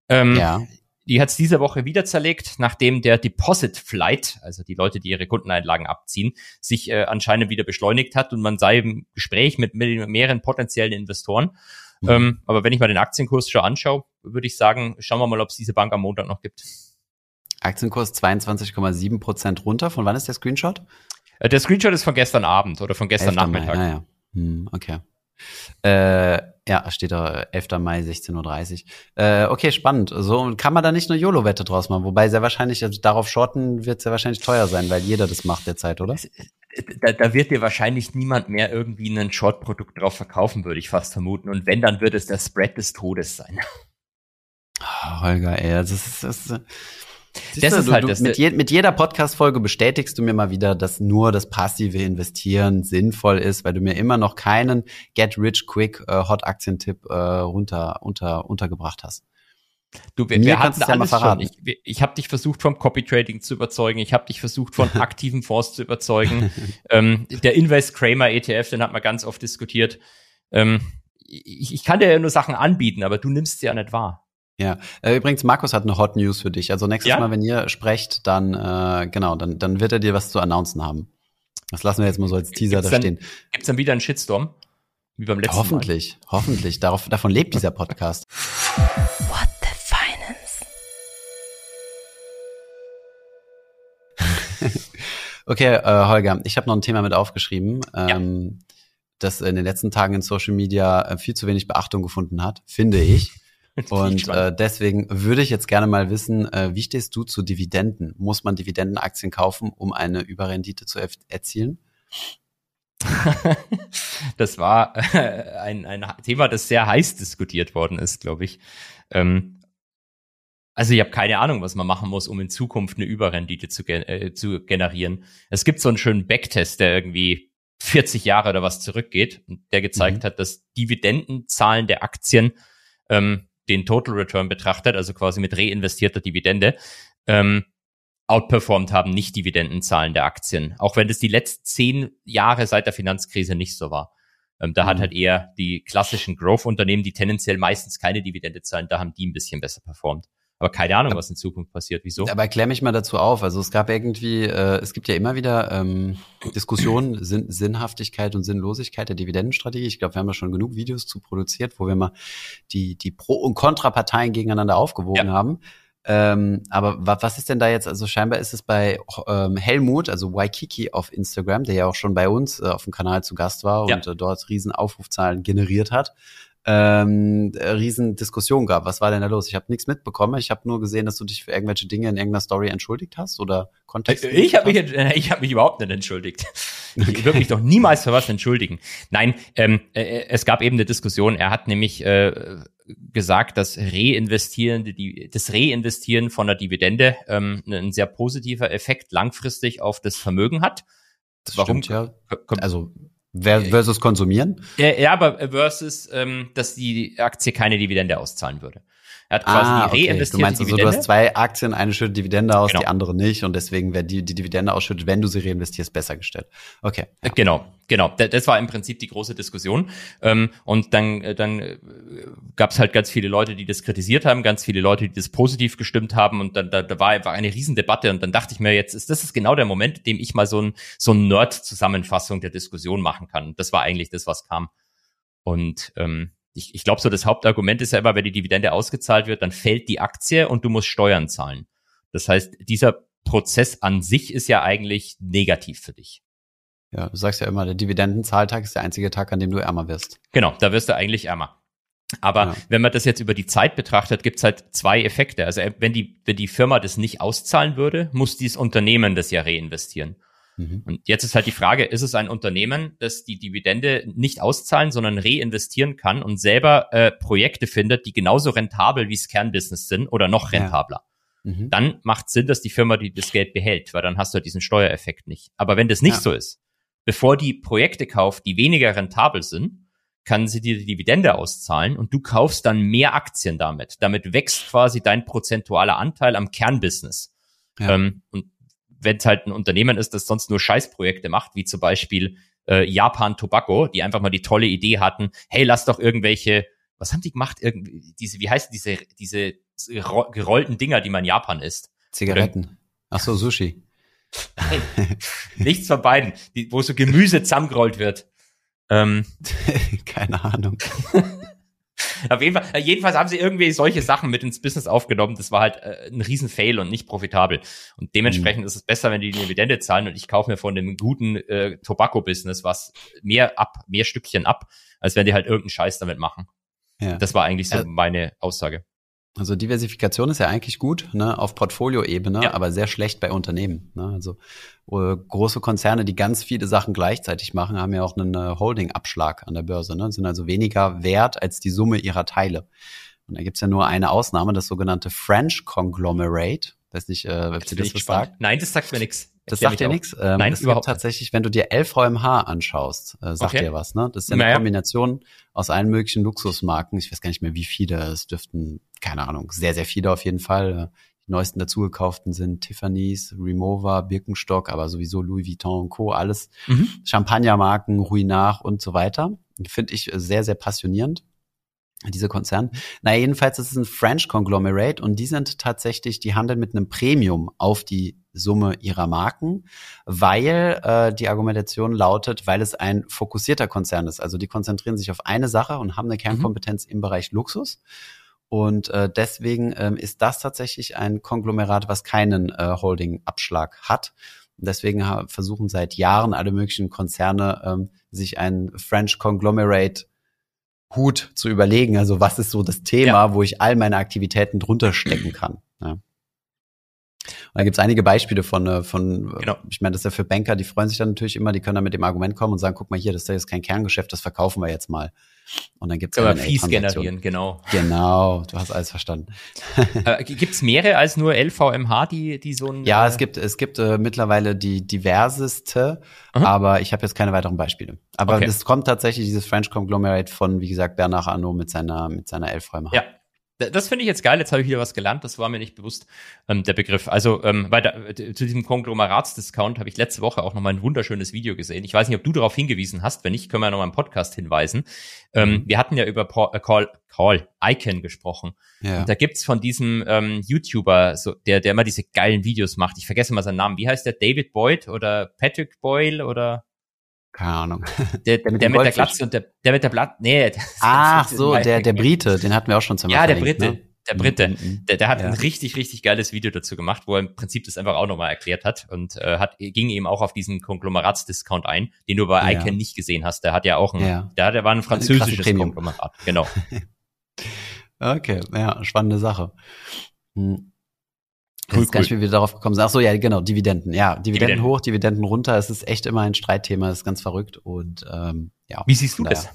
Mhm. Ähm, ja. Die hat es diese Woche wieder zerlegt, nachdem der Deposit Flight, also die Leute, die ihre Kundeneinlagen abziehen, sich äh, anscheinend wieder beschleunigt hat und man sei im Gespräch mit mehreren potenziellen Investoren. Mhm. Ähm, aber wenn ich mal den Aktienkurs schon anschaue, würde ich sagen, schauen wir mal, ob es diese Bank am Montag noch gibt. Aktienkurs 22,7 Prozent runter. Von wann ist der Screenshot? Äh, der Screenshot ist von gestern Abend oder von gestern Nachmittag. Mai, ja. Hm, okay. Äh, ja, steht da 11. Mai, 16.30 Uhr. Äh, okay, spannend. So kann man da nicht eine YOLO-Wette draus machen, wobei sehr wahrscheinlich, also darauf shorten wird sehr wahrscheinlich teuer sein, weil jeder das macht derzeit, oder? Da, da wird dir wahrscheinlich niemand mehr irgendwie ein Short-Produkt drauf verkaufen, würde ich fast vermuten. Und wenn, dann wird es der Spread des Todes sein. Oh, Holger, ey, das ist, das ist das ist du, halt du, das. Mit, je, mit jeder Podcast-Folge bestätigst du mir mal wieder, dass nur das passive Investieren sinnvoll ist, weil du mir immer noch keinen Get Rich Quick äh, Hot Aktientipp äh, runter unter untergebracht hast. Du, wir, wir hatten alles schon. Ich, ich habe dich versucht, vom Copy-Trading zu überzeugen. Ich habe dich versucht, von aktiven Fonds zu überzeugen. ähm, der Invest Kramer ETF, den hat man ganz oft diskutiert. Ähm, ich, ich kann dir ja nur Sachen anbieten, aber du nimmst sie ja nicht wahr. Ja, äh, übrigens, Markus hat eine Hot News für dich. Also nächstes ja? Mal, wenn ihr sprecht, dann äh, genau, dann, dann wird er dir was zu announcen haben. Das lassen wir jetzt mal so als Teaser gibt's da stehen. Gibt's dann wieder einen Shitstorm? Wie beim letzten hoffentlich, Mal? Hoffentlich, hoffentlich. Darauf, davon lebt dieser Podcast. What okay, äh, Holger, ich habe noch ein Thema mit aufgeschrieben. Ähm, ja das in den letzten Tagen in Social Media äh, viel zu wenig Beachtung gefunden hat, finde ich. Und äh, deswegen würde ich jetzt gerne mal wissen, äh, wie stehst du zu Dividenden? Muss man Dividendenaktien kaufen, um eine Überrendite zu erzielen? das war äh, ein, ein Thema, das sehr heiß diskutiert worden ist, glaube ich. Ähm, also ich habe keine Ahnung, was man machen muss, um in Zukunft eine Überrendite zu, äh, zu generieren. Es gibt so einen schönen Backtest, der irgendwie 40 Jahre oder was zurückgeht, der gezeigt mhm. hat, dass Dividendenzahlen der Aktien ähm, den Total Return betrachtet, also quasi mit reinvestierter Dividende, ähm, outperformed haben, nicht Dividendenzahlen der Aktien. Auch wenn das die letzten zehn Jahre seit der Finanzkrise nicht so war. Ähm, da mhm. hat halt eher die klassischen Growth-Unternehmen, die tendenziell meistens keine Dividende zahlen, da haben die ein bisschen besser performt. Aber keine Ahnung, was in Zukunft passiert. Wieso? Aber klär mich mal dazu auf. Also es gab irgendwie, äh, es gibt ja immer wieder ähm, Diskussionen, Sinn, Sinnhaftigkeit und Sinnlosigkeit der Dividendenstrategie. Ich glaube, wir haben ja schon genug Videos zu produziert, wo wir mal die, die Pro- und Kontraparteien gegeneinander aufgewogen ja. haben. Ähm, aber was ist denn da jetzt? Also scheinbar ist es bei ähm, Helmut, also Waikiki auf Instagram, der ja auch schon bei uns äh, auf dem Kanal zu Gast war ja. und äh, dort riesen Aufrufzahlen generiert hat ähm, riesen Diskussion gab. Was war denn da los? Ich habe nichts mitbekommen. Ich habe nur gesehen, dass du dich für irgendwelche Dinge in irgendeiner Story entschuldigt hast oder Kontext. Ich habe mich, ich hab mich überhaupt nicht entschuldigt. Okay. Ich würde mich doch niemals für was entschuldigen. Nein, ähm, äh, es gab eben eine Diskussion. Er hat nämlich äh, gesagt, dass Reinvestieren, die, das Reinvestieren von der Dividende ähm, ein sehr positiver Effekt langfristig auf das Vermögen hat. Das Warum? Stimmt, ja. Also Versus konsumieren? Ja, aber versus, ähm, dass die Aktie keine Dividende auszahlen würde. Er hat quasi ah, die reinvestierte du meinst. Also, du hast zwei Aktien, eine schüttet Dividende aus, genau. die andere nicht und deswegen wäre die, die Dividende ausschüttet, wenn du sie reinvestierst, besser gestellt. Okay. Ja. Genau, genau. Das war im Prinzip die große Diskussion. Ähm, und dann, äh, dann äh, gab es halt ganz viele Leute, die das kritisiert haben, ganz viele Leute, die das positiv gestimmt haben und dann da, da war einfach eine Riesendebatte und dann dachte ich mir jetzt, ist das ist genau der Moment, in dem ich mal so ein so ein Nerd-Zusammenfassung der Diskussion machen kann. Das war eigentlich das, was kam. Und ähm, ich, ich glaube, so das Hauptargument ist ja immer, wenn die Dividende ausgezahlt wird, dann fällt die Aktie und du musst Steuern zahlen. Das heißt, dieser Prozess an sich ist ja eigentlich negativ für dich. Ja, du sagst ja immer, der Dividendenzahltag ist der einzige Tag, an dem du ärmer wirst. Genau, da wirst du eigentlich ärmer. Aber ja. wenn man das jetzt über die Zeit betrachtet, gibt's halt zwei Effekte. Also wenn die, wenn die Firma das nicht auszahlen würde, muss dieses Unternehmen das ja reinvestieren. Mhm. Und jetzt ist halt die Frage, ist es ein Unternehmen, das die Dividende nicht auszahlen, sondern reinvestieren kann und selber äh, Projekte findet, die genauso rentabel wie das Kernbusiness sind oder noch rentabler? Ja. Mhm. Dann macht Sinn, dass die Firma die das Geld behält, weil dann hast du halt diesen Steuereffekt nicht. Aber wenn das nicht ja. so ist, bevor die Projekte kauft, die weniger rentabel sind, kann sie dir die Dividende auszahlen und du kaufst dann mehr Aktien damit. Damit wächst quasi dein prozentualer Anteil am Kernbusiness. Ja. Ähm, und wenn es halt ein Unternehmen ist, das sonst nur Scheißprojekte macht, wie zum Beispiel äh, Japan Tobacco, die einfach mal die tolle Idee hatten, hey, lass doch irgendwelche, was haben die gemacht? Irgendwie, diese, wie heißt diese, diese gerollten Dinger, die man in Japan isst? Zigaretten. Ach so, Sushi. Nichts von beiden, die, wo so Gemüse zusammengerollt wird. Ähm, Keine Ahnung. Auf jeden Fall, äh, jedenfalls haben sie irgendwie solche Sachen mit ins Business aufgenommen. Das war halt äh, ein Riesenfail und nicht profitabel. Und dementsprechend mhm. ist es besser, wenn die die Dividende zahlen und ich kaufe mir von dem guten äh, Tobacco-Business was mehr ab, mehr Stückchen ab, als wenn die halt irgendeinen Scheiß damit machen. Ja. Das war eigentlich so äh, meine Aussage. Also Diversifikation ist ja eigentlich gut ne, auf Portfolioebene, ja. aber sehr schlecht bei Unternehmen. Ne? Also äh, große Konzerne, die ganz viele Sachen gleichzeitig machen, haben ja auch einen äh, Holding-Abschlag an der Börse, ne? sind also weniger wert als die Summe ihrer Teile. Und da gibt's ja nur eine Ausnahme, das sogenannte French Conglomerate. Weiß nicht, äh, ob dir das was sagt. Nein, das sagt mir nichts. Das sagt dir nichts. Ähm, Nein, es überhaupt gibt tatsächlich, wenn du dir LVMH anschaust, äh, sagt Okay. dir was, ne? Das ist ja eine Naja. Kombination aus allen möglichen Luxusmarken. Ich weiß gar nicht mehr, wie viele. Es dürften, keine Ahnung, sehr, sehr viele auf jeden Fall. Äh, Die neuesten dazugekauften sind Tiffany's, Remover, Birkenstock, aber sowieso Louis Vuitton und Co. Alles Mhm. Champagnermarken, Ruinart und so weiter. Finde ich äh, sehr, sehr passionierend, diese Konzern. Na, jedenfalls ist es ein French Conglomerate und die sind tatsächlich, die handeln mit einem Premium auf die Summe ihrer Marken, weil äh, die Argumentation lautet, weil es ein fokussierter Konzern ist. Also die konzentrieren sich auf eine Sache und haben eine Kernkompetenz im Bereich Luxus. Und äh, deswegen ähm, ist das tatsächlich ein Konglomerat, was keinen äh, Holding-Abschlag hat. Und deswegen versuchen seit Jahren alle möglichen Konzerne, ähm, sich ein French Conglomerate Hut zu überlegen. Also was ist so das Thema, wo ich all meine Aktivitäten drunter stecken kann. Ja. Und da gibt es einige Beispiele von, äh, von Genau. ich meine, das ist ja für Banker, die freuen sich dann natürlich immer, die können dann mit dem Argument kommen und sagen, guck mal hier, das ist ja jetzt kein Kerngeschäft, das verkaufen wir jetzt mal. Und dann gibt es wir Fees generieren, genau. Genau, du hast alles verstanden. Äh, Gibt es mehrere als nur LVMH, die, die so ein... Ja, äh, es gibt es gibt äh, mittlerweile die diverseste, Aha. aber ich habe jetzt keine weiteren Beispiele. Aber Okay. es kommt tatsächlich dieses French Conglomerate von, wie gesagt, Bernard Arnault mit seiner mit seiner LVMH. Ja. Das finde ich jetzt geil. Jetzt habe ich wieder was gelernt. Das war mir nicht bewusst, ähm, der Begriff. Also ähm, weiter, zu diesem Konglomeratsdiscount habe ich letzte Woche auch noch mal ein wunderschönes Video gesehen. Ich weiß nicht, ob du darauf hingewiesen hast. Wenn nicht, können wir ja noch mal im Podcast hinweisen. Ähm, Mhm. Wir hatten ja über Paul, äh, Call, Call Icon gesprochen. ja. Und da gibt's von diesem ähm, YouTuber, so, der, der immer diese geilen Videos macht. Ich vergesse mal seinen Namen. Wie heißt der? David Boyd oder Patrick Boyle oder Keine Ahnung. der, Der mit der mit der. Glatze und der, der mit der Blatt. Nee. Ach so, der der Brite, den hatten wir auch schon zum Ja, der Brite. Der Brite. Mhm, mhm. Der, der hat Ja. ein richtig, richtig geiles Video dazu gemacht, wo er im Prinzip das einfach auch nochmal erklärt hat und äh, hat, ging eben auch auf diesen Konglomeratsdiscount ein, den du bei Ja. Icon nicht gesehen hast. Der hat ja auch ein, Ja. der, der war ein französisches. Konglomerat. Genau. Okay, ja, spannende Sache. Hm. Ich Cool, weiß gar nicht, wie wir darauf gekommen sind. Ach so, ja, genau, Dividenden. Ja, Dividenden, Dividenden. hoch, Dividenden runter. Es ist echt immer ein Streitthema, das ist ganz verrückt. Und ähm, ja. Wie siehst du das?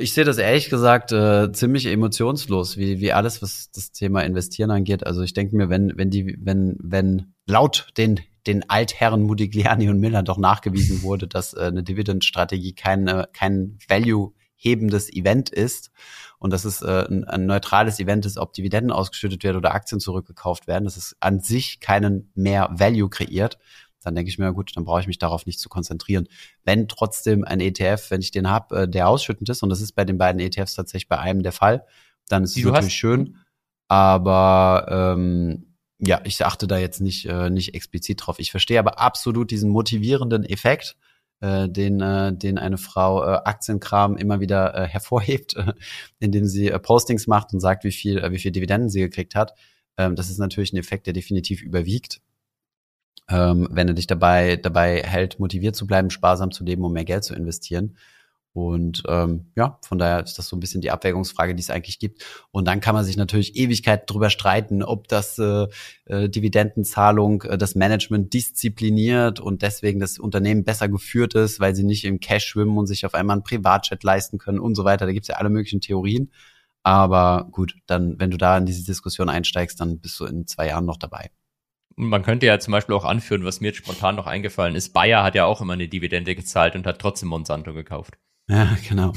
Ich sehe das ehrlich gesagt äh, ziemlich emotionslos, wie, wie alles, was das Thema Investieren angeht. Also ich denke mir, wenn, wenn die, wenn, wenn laut den, den Altherren Modigliani und Miller doch nachgewiesen wurde, dass äh, eine Dividendstrategie kein, kein Value-hebendes Event ist und dass es äh, ein, ein neutrales Event ist, ob Dividenden ausgeschüttet werden oder Aktien zurückgekauft werden, dass es an sich keinen mehr Value kreiert, dann denke ich mir, gut, dann brauche ich mich darauf nicht zu konzentrieren. Wenn trotzdem ein ETF, wenn ich den habe, äh, der ausschüttend ist, und das ist bei den beiden ETFs tatsächlich bei einem der Fall, dann ist Die es natürlich hast? schön. Aber ähm, ja, ich achte da jetzt nicht, äh, nicht explizit drauf. Ich verstehe aber absolut diesen motivierenden Effekt, äh, den, äh, den eine Frau äh, Aktienkram immer wieder äh, hervorhebt, äh, indem sie äh, Postings macht und sagt, wie viel, äh, wie viel Dividenden sie gekriegt hat. Ähm, das ist natürlich ein Effekt, der definitiv überwiegt ähm, wenn er dich dabei, dabei hält, motiviert zu bleiben, sparsam zu leben, um mehr Geld zu investieren. Und ähm, ja, von daher ist das so ein bisschen die Abwägungsfrage, die es eigentlich gibt. Und dann kann man sich natürlich Ewigkeit drüber streiten, ob das äh, äh, Dividendenzahlung äh, das Management diszipliniert und deswegen das Unternehmen besser geführt ist, weil sie nicht im Cash schwimmen und sich auf einmal einen Privatjet leisten können und so weiter. Da gibt's ja alle möglichen Theorien. Aber gut, dann, wenn du da in diese Diskussion einsteigst, dann bist du in zwei Jahren noch dabei. Man könnte ja zum Beispiel auch anführen, was mir jetzt spontan noch eingefallen ist. Bayer hat ja auch immer eine Dividende gezahlt und hat trotzdem Monsanto gekauft. Ja, genau.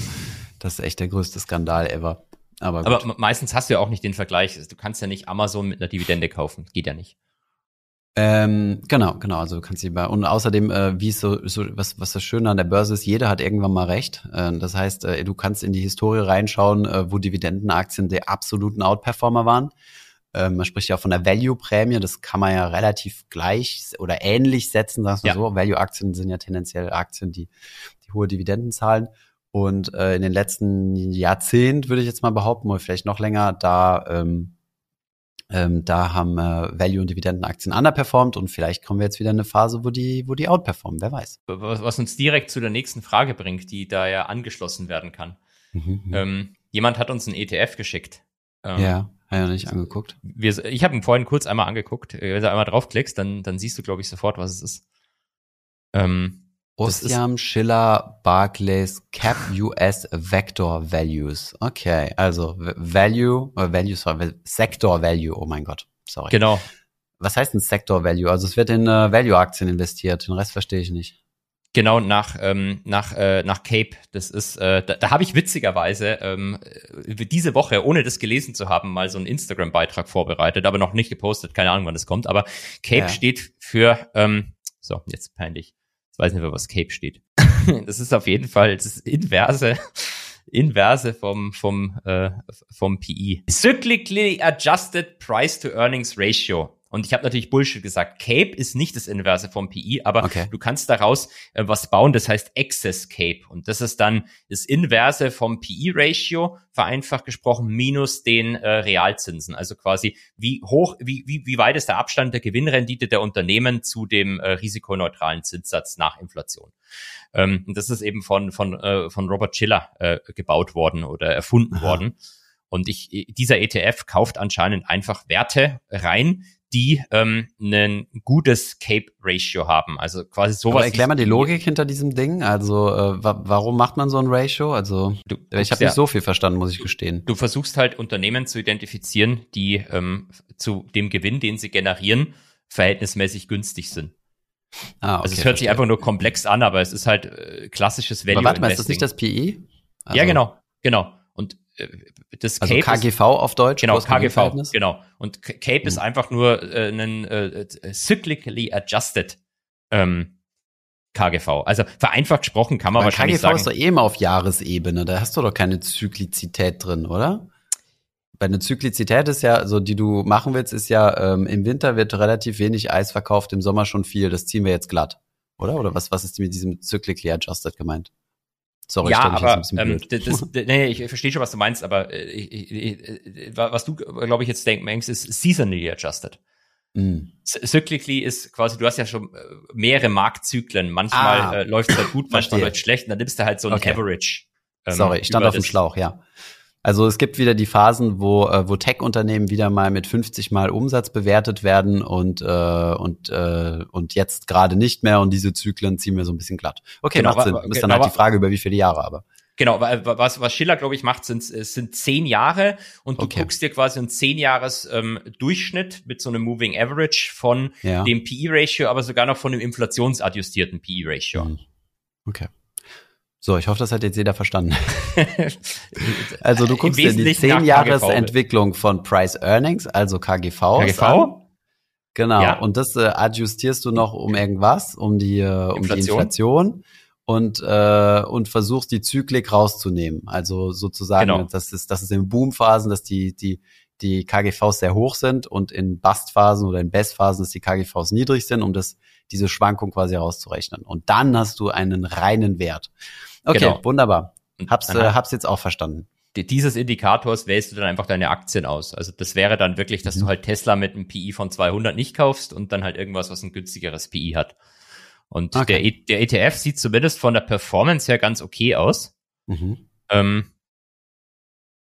Das ist echt der größte Skandal ever. Aber, gut. Aber me- meistens hast du ja auch nicht den Vergleich. Du kannst ja nicht Amazon mit einer Dividende kaufen. Geht ja nicht. ähm, genau, genau. Also du kannst sie bei und außerdem, äh, wie es so, so was was das Schöne an der Börse ist, jeder hat irgendwann mal recht. Äh, das heißt, äh, du kannst in die Historie reinschauen, äh, wo Dividendenaktien der absoluten Outperformer waren. Ähm, man spricht ja auch von der Value-Prämie. Das kann man ja relativ gleich oder ähnlich setzen, sagst du Ja. so. Value-Aktien sind ja tendenziell Aktien, die die hohe Dividenden zahlen. Und äh, in den letzten Jahrzehnt würde ich jetzt mal behaupten, oder vielleicht noch länger, da ähm, ähm, da haben äh, Value- und Dividendenaktien underperformed und vielleicht kommen wir jetzt wieder in eine Phase, wo die, wo die outperformen, wer weiß. Was, was uns direkt zu der nächsten Frage bringt, die da ja angeschlossen werden kann. Mhm, mhm. Ähm, jemand hat uns einen ETF geschickt. Ähm, ja, habe ja nicht angeguckt. Wir, ich habe ihn vorhin kurz einmal angeguckt. Äh, Wenn du einmal draufklickst, dann, dann siehst du, glaube ich, sofort, was es ist. Ähm, Ostiam Schiller Barclays Cap US Vector Values. Okay, also Value, äh, Value, sorry, Sector Value, oh mein Gott, sorry. genau. Was heißt ein Sector Value? Also es wird in äh, Value-Aktien investiert. Den Rest verstehe ich nicht. Genau, nach, ähm, nach, äh, nach Cape. Das ist, äh, da, da habe ich witzigerweise ähm, äh, diese Woche, ohne das gelesen zu haben, mal so einen Instagram-Beitrag vorbereitet, aber noch nicht gepostet, keine Ahnung, wann das kommt. Aber Cape ja. steht für, ähm, so, jetzt peinlich. Ich weiß nicht mehr, was Cape steht. das ist auf jeden Fall das inverse Inverse vom, vom, äh, vom PE. Cyclically Adjusted Price to Earnings Ratio. Und ich habe natürlich Bullshit gesagt. Cape ist nicht das Inverse vom PI, aber okay. du kannst daraus äh, was bauen, das heißt Excess Cape. Und das ist dann das Inverse vom PI-Ratio, vereinfacht gesprochen, minus den äh, Realzinsen. Also quasi, wie hoch, wie, wie, wie weit ist der Abstand der Gewinnrendite der Unternehmen zu dem äh, risikoneutralen Zinssatz nach Inflation. Ähm, und das ist eben von, von, äh, von Robert Schiller äh, gebaut worden oder erfunden Aha. worden. Und ich, dieser ETF kauft anscheinend einfach Werte rein, die ähm, ein gutes Cape-Ratio haben. Also quasi sowas. Aber erklär mal die Logik hinter diesem Ding. Also äh, wa warum macht man so ein Ratio? Also du, ich habe ja, nicht so viel verstanden, muss ich gestehen. Du versuchst halt Unternehmen zu identifizieren, die ähm, zu dem Gewinn, den sie generieren, verhältnismäßig günstig sind. Ah, okay, also es hört sich einfach nur komplex an, aber es ist halt äh, klassisches Value aber warte mal, ist das nicht das PE? Also ja, genau, genau. Und äh, das also Cape KGV ist, auf Deutsch? Genau, KGV, genau. Und Cape hm. ist einfach nur äh, ein äh, cyclically adjusted ähm, KGV. Also vereinfacht gesprochen kann man Aber wahrscheinlich KGV sagen. KGV ist doch eh immer auf Jahresebene, da hast du doch keine Zyklizität drin, oder? Bei einer Zyklizität ist ja, so die du machen willst, ist ja, ähm, im Winter wird relativ wenig Eis verkauft, im Sommer schon viel. Das ziehen wir jetzt glatt, oder? Oder was, was ist mit diesem cyclically adjusted gemeint? Sorry, ja, aber ähm, das, das, nee, ich verstehe schon, was du meinst, aber äh, ich, ich, was du, glaube ich, jetzt denkst, ist seasonally adjusted. Mm. Cyclically ist quasi, du hast ja schon äh, mehrere Marktzyklen. Manchmal ah, äh, läuft es halt gut, manchmal läuft es schlecht. Und dann nimmst du halt so ein okay. Average. Ähm, Sorry, ich stand auf dem Schlauch, ja. Also es gibt wieder die Phasen, wo, äh, wo Tech-Unternehmen wieder mal mit 50 Mal Umsatz bewertet werden und, äh, und, äh, und jetzt gerade nicht mehr und diese Zyklen ziehen wir so ein bisschen glatt. Okay, genau, macht Sinn. Ist dann halt die Frage, über wie viele Jahre aber. Genau, was, was Schiller, glaube ich, macht, sind, sind zehn Jahre und du okay. guckst dir quasi einen zehn Jahres ähm, Durchschnitt mit so einem Moving Average von ja. dem PE-Ratio, aber sogar noch von dem inflationsadjustierten PE-Ratio. Mhm. Okay. So, ich hoffe, das hat jetzt jeder verstanden. also du guckst dir die 10 Jahresentwicklung von Price Earnings, also KGV. KGV? An. Genau. Ja. Und das äh, adjustierst du noch um irgendwas, um die, äh, um Inflation. die Inflation und äh, und versuchst die Zyklik rauszunehmen. Also sozusagen, genau. dass es, dass es in Boomphasen, dass die die die KGVs sehr hoch sind und in Bastphasen oder in Bestphasen, dass die KGVs niedrig sind, um das diese Schwankung quasi rauszurechnen. Und dann hast du einen reinen Wert. Okay, genau. wunderbar. Hab's, äh, hab's jetzt auch verstanden. Dieses Indikators wählst du dann einfach deine Aktien aus. Also das wäre dann wirklich, dass mhm. du halt Tesla mit einem PI von 200 nicht kaufst und dann halt irgendwas, was ein günstigeres PI hat. Und okay. der, e der ETF sieht zumindest von der Performance her ganz okay aus. Mhm. Ähm,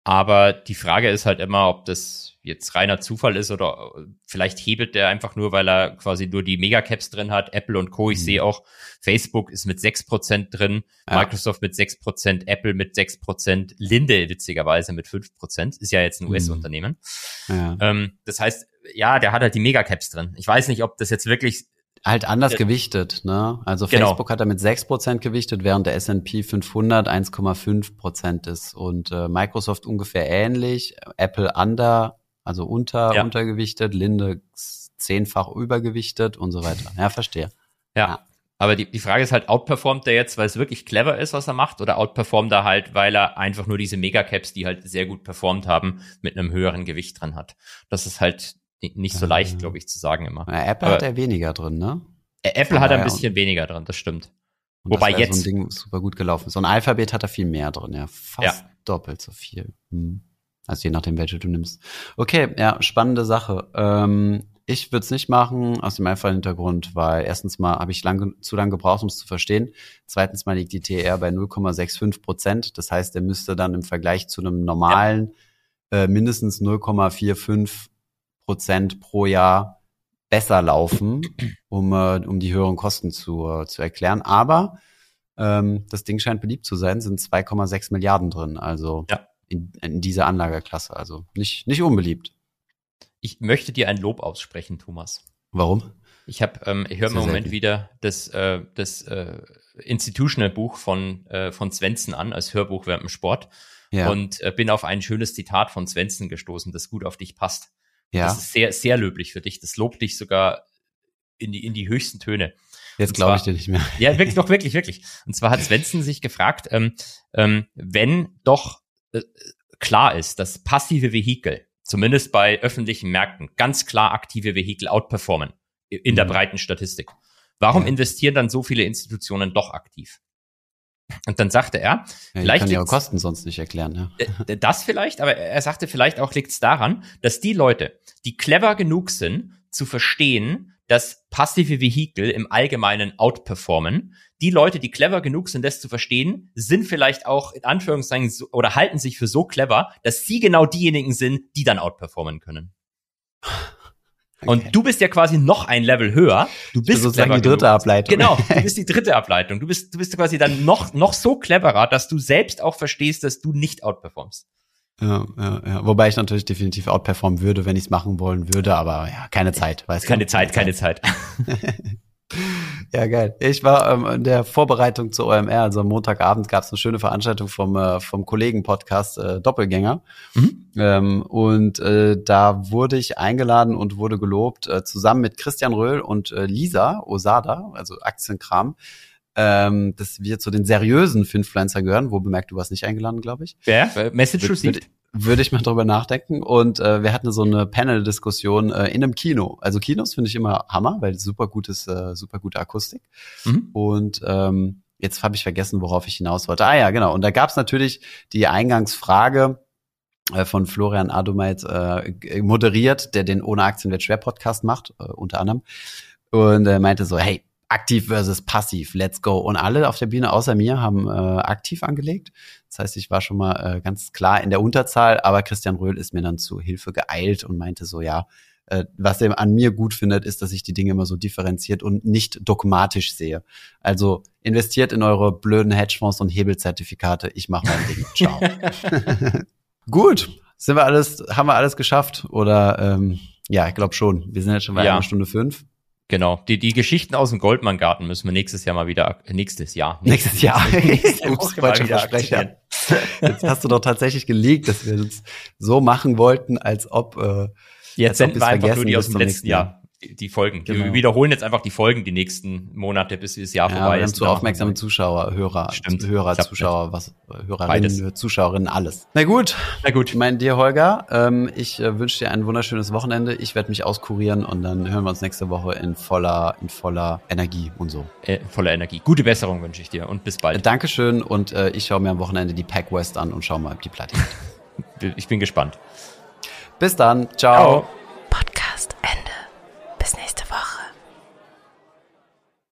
aber die Frage ist halt immer, ob das jetzt reiner Zufall ist oder äh, vielleicht hebelt der einfach nur, weil er quasi nur die Megacaps drin hat. Apple und Co. Ich mhm. sehe auch, Facebook ist mit sechs Prozent drin, ja. Microsoft mit sechs Prozent, Apple mit sechs Prozent, Linde witzigerweise mit fünf Prozent. Ist ja jetzt ein US-Unternehmen. Mhm. Ja. Ähm, das heißt, ja, der hat halt die Megacaps drin. Ich weiß nicht, ob das jetzt wirklich halt anders äh, gewichtet, ne? Also genau. Facebook hat er mit 6% gewichtet, während der S&P 500 1,5% ist und äh, Microsoft ungefähr ähnlich, Apple under also unter, ja. untergewichtet, Linde zehnfach übergewichtet und so weiter. Ja, verstehe. Ja. ja. Aber die, die Frage ist halt, outperformt er jetzt, weil es wirklich clever ist, was er macht, oder outperformt er halt, weil er einfach nur diese Megacaps, die halt sehr gut performt haben, mit einem höheren Gewicht dran hat. Das ist halt nicht so leicht, glaube ich, zu sagen immer. Ja, Apple Aber hat er weniger drin, ne? Apple hat er ein bisschen weniger drin, das stimmt. Und Wobei das jetzt so ein Ding super gut gelaufen ist. So ein Alphabet hat er viel mehr drin, ja, fast ja. doppelt so viel. Hm. Also je nachdem, welche du nimmst. Okay, ja, spannende Sache. Ähm, ich würde es nicht machen, aus dem einfachen Hintergrund, weil erstens mal habe ich lang, zu lange gebraucht, um es zu verstehen. Zweitens mal liegt die TR bei 0,65 Prozent. Das heißt, er müsste dann im Vergleich zu einem normalen ja. äh, mindestens 0,45 Prozent pro Jahr besser laufen, um, äh, um die höheren Kosten zu, äh, zu erklären. Aber ähm, das Ding scheint beliebt zu sein, sind 2,6 Milliarden drin. Also ja in, in dieser Anlageklasse. Also nicht, nicht unbeliebt. Ich möchte dir ein Lob aussprechen, Thomas. Warum? Ich habe, ähm, ich höre im Moment wieder das, äh, das äh, Institutional Buch von äh, von Svensson an als Hörbuch während dem Sport ja. und äh, bin auf ein schönes Zitat von Svensson gestoßen, das gut auf dich passt. Ja. Das ist sehr sehr löblich für dich. Das lobt dich sogar in die in die höchsten Töne. Jetzt glaube ich dir nicht mehr. Ja, wirklich, doch wirklich, wirklich. Und zwar hat Svensson sich gefragt, ähm, ähm, wenn doch klar ist, dass passive Vehikel, zumindest bei öffentlichen Märkten, ganz klar aktive Vehikel outperformen in mhm. der breiten Statistik. Warum ja. investieren dann so viele Institutionen doch aktiv? Und dann sagte er, ja, vielleicht kann ihre Kosten sonst nicht erklären. Ja. Das vielleicht, aber er sagte, vielleicht auch liegt es daran, dass die Leute, die clever genug sind, zu verstehen, dass passive Vehikel im Allgemeinen outperformen. Die Leute, die clever genug sind, das zu verstehen, sind vielleicht auch in Anführungszeichen so, oder halten sich für so clever, dass sie genau diejenigen sind, die dann outperformen können. Okay. Und du bist ja quasi noch ein Level höher. Du bist sozusagen die dritte Ableitung. Genau, du bist die dritte Ableitung. Du bist, du bist quasi dann noch, noch so cleverer, dass du selbst auch verstehst, dass du nicht outperformst. Ja, ja, ja. Wobei ich natürlich definitiv outperformen würde, wenn ich es machen wollen würde, aber ja, keine Zeit. Weiß keine, Zeit, keine Zeit. ja, geil. Ich war ähm, in der Vorbereitung zur OMR, also am Montagabend gab es eine schöne Veranstaltung vom, äh, vom Kollegen-Podcast äh, Doppelgänger. Mhm. Ähm, und äh, da wurde ich eingeladen und wurde gelobt, äh, zusammen mit Christian Röhl und äh, Lisa Osada, also Aktienkram, ähm, dass wir zu den seriösen Finfluencer gehören. Wo bemerkt, du warst nicht eingeladen, glaube ich. Ja, Message received. Würde ich mal drüber nachdenken. Und äh, wir hatten so eine Panel-Diskussion äh, in einem Kino. Also Kinos finde ich immer Hammer, weil super gutes, äh, super gute Akustik. Mhm. Und ähm, jetzt habe ich vergessen, worauf ich hinaus wollte. Ah ja, genau. Und da gab es natürlich die Eingangsfrage äh, von Florian Adomait äh, moderiert, der den Ohne Aktien wird schwer Podcast macht, äh, unter anderem. Und er meinte so, hey, aktiv versus passiv, let's go. Und alle auf der Bühne außer mir haben äh, aktiv angelegt. Das heißt, ich war schon mal äh, ganz klar in der Unterzahl, aber Christian Röhl ist mir dann zu Hilfe geeilt und meinte so, ja, äh, was er an mir gut findet, ist, dass ich die Dinge immer so differenziert und nicht dogmatisch sehe. Also investiert in eure blöden Hedgefonds und Hebelzertifikate. Ich mache mein Ding. Ciao. gut. Sind wir alles, haben wir alles geschafft? Oder ähm, ja, ich glaube schon. Wir sind jetzt schon bei ja. einer Stunde fünf. Genau. Die, die Geschichten aus dem Goldmann-Garten müssen wir nächstes Jahr mal wieder, nächstes Jahr. Nächstes, Jahr. Ups, falscher Versprecher. Jetzt hast du doch tatsächlich gelegt, dass wir uns so machen wollten, als ob, äh, Jetzt senden wir einfach nur die aus dem letzten Jahr die Folgen. Genau. Wir wiederholen jetzt einfach die Folgen die nächsten Monate, bis das Jahr ja, vorbei wir ist. Haben zu aufmerksame Zuschauer, Hörer, Stimmt. Hörer, Zuschauer, was, Hörerinnen, Beides. Zuschauerinnen, alles. Na gut. Na gut. Ich meine dir, Holger, ähm, ich äh, wünsche dir ein wunderschönes Wochenende. Ich werde mich auskurieren und dann hören wir uns nächste Woche in voller, in voller Energie und so. Äh, voller Energie. Gute Besserung wünsche ich dir und bis bald. Äh, Dankeschön und äh, ich schaue mir am Wochenende die Pack West an und schau mal, ob die Platte geht. ich bin gespannt. Bis dann. Ciao. Ciao.